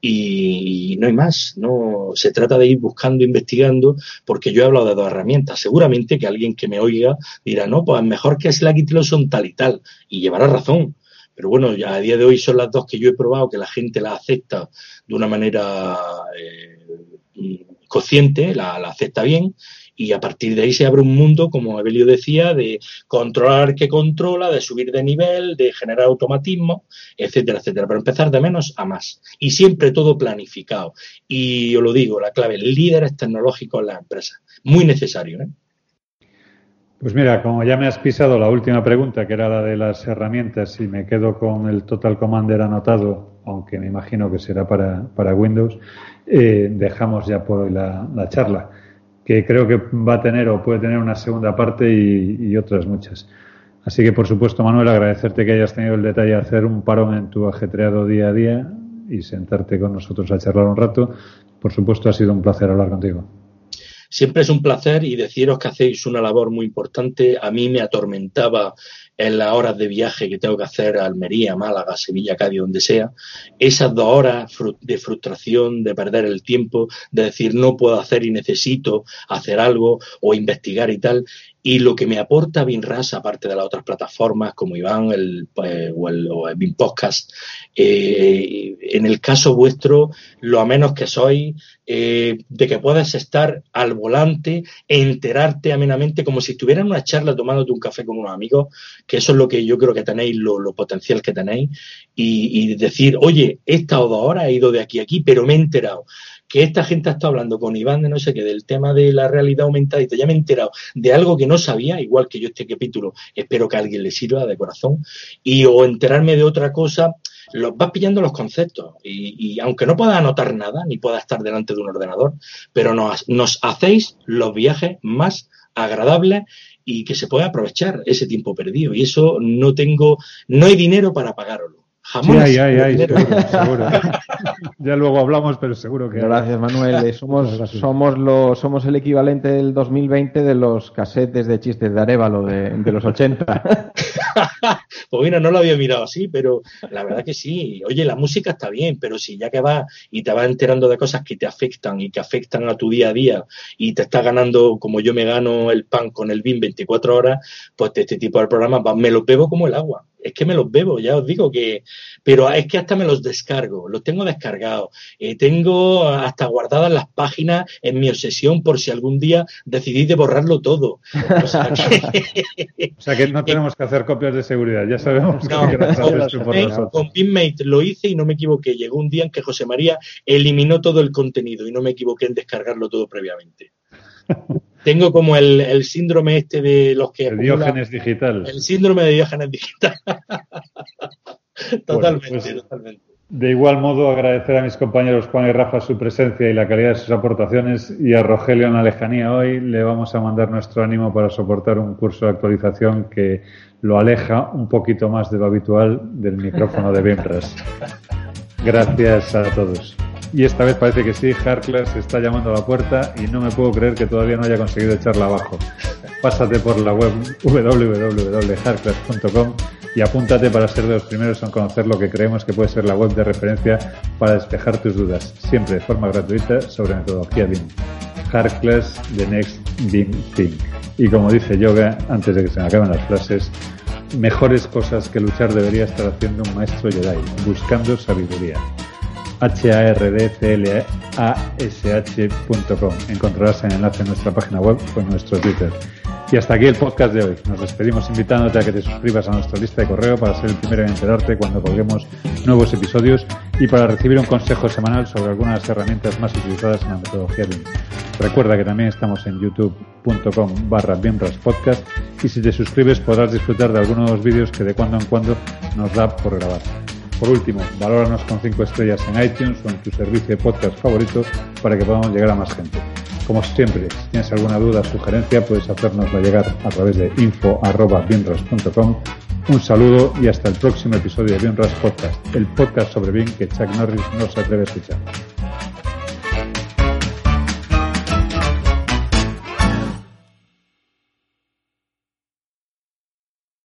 y no hay más. No se trata de ir buscando, investigando, porque yo he hablado de dos herramientas. Seguramente que alguien que me oiga dirá, no, pues mejor que Slack y son tal y tal, y llevará razón. Pero bueno, ya a día de hoy son las dos que yo he probado, que la gente las acepta de una manera eh, consciente, la, acepta bien y a partir de ahí se abre un mundo, como Evelio decía, de controlar que controla, de subir de nivel, de generar automatismo, etcétera, etcétera. Pero empezar de menos a más. Y siempre todo planificado. Y os lo digo, la clave, líderes tecnológicos en la empresa. Muy necesario. ¿eh? Pues mira, como ya me has pisado la última pregunta, que era la de las herramientas, y me quedo con el Total Commander anotado, aunque me imagino que será para, para Windows, eh, dejamos ya por hoy la, charla, que creo que va a tener o puede tener una segunda parte y, otras muchas. Así que, por supuesto, Manuel, agradecerte que hayas tenido el detalle de hacer un parón en tu ajetreado día a día y sentarte con nosotros a charlar un rato. Por supuesto, ha sido un placer hablar contigo. Siempre es un placer y deciros que hacéis una labor muy importante. A mí me atormentaba en las horas de viaje que tengo que hacer a Almería, Málaga, Sevilla, Cádiz, donde sea, esas dos horas de frustración, de perder el tiempo, de decir no puedo hacer y necesito hacer algo o investigar y tal, y lo que me aporta BinRAS, aparte de las otras plataformas como Iván el, pues, o el, o BinPodcast, eh, en el caso vuestro, lo a menos que sois, eh, de que puedas estar al volante, enterarte amenamente, como si estuvieras en una charla tomándote un café con unos amigos, que eso es lo que yo creo que tenéis, lo, potencial que tenéis, y, decir, oye, he estado dos horas, he ido de aquí a aquí, pero me he enterado que esta gente ha estado hablando con Iván de no sé qué, del tema de la realidad aumentada y te ya me he enterado de algo que no sabía, igual que yo este capítulo, espero que a alguien le sirva de corazón, y o enterarme de otra cosa, los vas pillando los conceptos y, aunque no pueda anotar nada, ni pueda estar delante de un ordenador, pero nos, nos hacéis los viajes más agradables y que se pueda aprovechar ese tiempo perdido. Y eso no tengo, no hay dinero para pagarlo. Jamás. Sí, seguro, ya luego hablamos, pero seguro que. Gracias, Manuel. Somos, somos, lo, somos el equivalente del 2020 de los casetes de chistes de Arevalo de, de los 80. pues mira, no lo había mirado así, pero la verdad que sí. Oye, la música está bien, pero si ya que vas y te vas enterando de cosas que te afectan y que afectan a tu día a día y te estás ganando, como yo me gano el pan con el BIM 24 horas, pues de este tipo de programas me lo bebo como el agua es que me los bebo, ya os digo que, pero es que hasta me los descargo, los tengo descargados, eh, tengo hasta guardadas las páginas en mi obsesión por si algún día decidís de borrarlo todo. O sea que, no tenemos que hacer copias de seguridad, ya sabemos que no, Con Pinmate lo hice y no me equivoqué. Llegó un día en que José María eliminó todo el contenido y no me equivoqué en descargarlo todo previamente. Tengo como el, síndrome este de los que... El Diógenes digital. El síndrome de Diógenes digital. totalmente, pues, totalmente. De igual modo, agradecer a mis compañeros Juan y Rafa su presencia y la calidad de sus aportaciones y a Rogelio en la lejanía hoy le vamos a mandar nuestro ánimo para soportar un curso de actualización que lo aleja un poquito más de lo habitual del micrófono de Bimras. Gracias a todos. Y esta vez parece que sí, Harkler se está llamando a la puerta y no me puedo creer que todavía no haya conseguido echarla abajo. Pásate por la web www.harkler.com y apúntate para ser de los primeros en conocer lo que creemos que puede ser la web de referencia para despejar tus dudas, siempre de forma gratuita sobre metodología BIM. Harkless, The Next BIM Thing. Y como dice Yoga, antes de que se me acaben las frases, mejores cosas que luchar debería estar haciendo un maestro Jedi, buscando sabiduría hardlash.com. Encontrarás el enlace en nuestra página web o en nuestro Twitter. Y hasta aquí el podcast de hoy. Nos despedimos invitándote a que te suscribas a nuestra lista de correo para ser el primero en enterarte cuando colguemos nuevos episodios y para recibir un consejo semanal sobre algunas herramientas más utilizadas en la metodología BIM. Recuerda que también estamos en youtube.com barra podcast y si te suscribes podrás disfrutar de algunos de los vídeos que de cuando en cuando nos da por grabar. Por último, valóranos con 5 estrellas en iTunes o en tu servicio de podcast favorito para que podamos llegar a más gente. Como siempre, si tienes alguna duda o sugerencia, puedes hacérnosla llegar a través de info.bienras.com. Un saludo y hasta el próximo episodio de Bienras Podcast, el podcast sobre bien que Chuck Norris no se atreve a escuchar.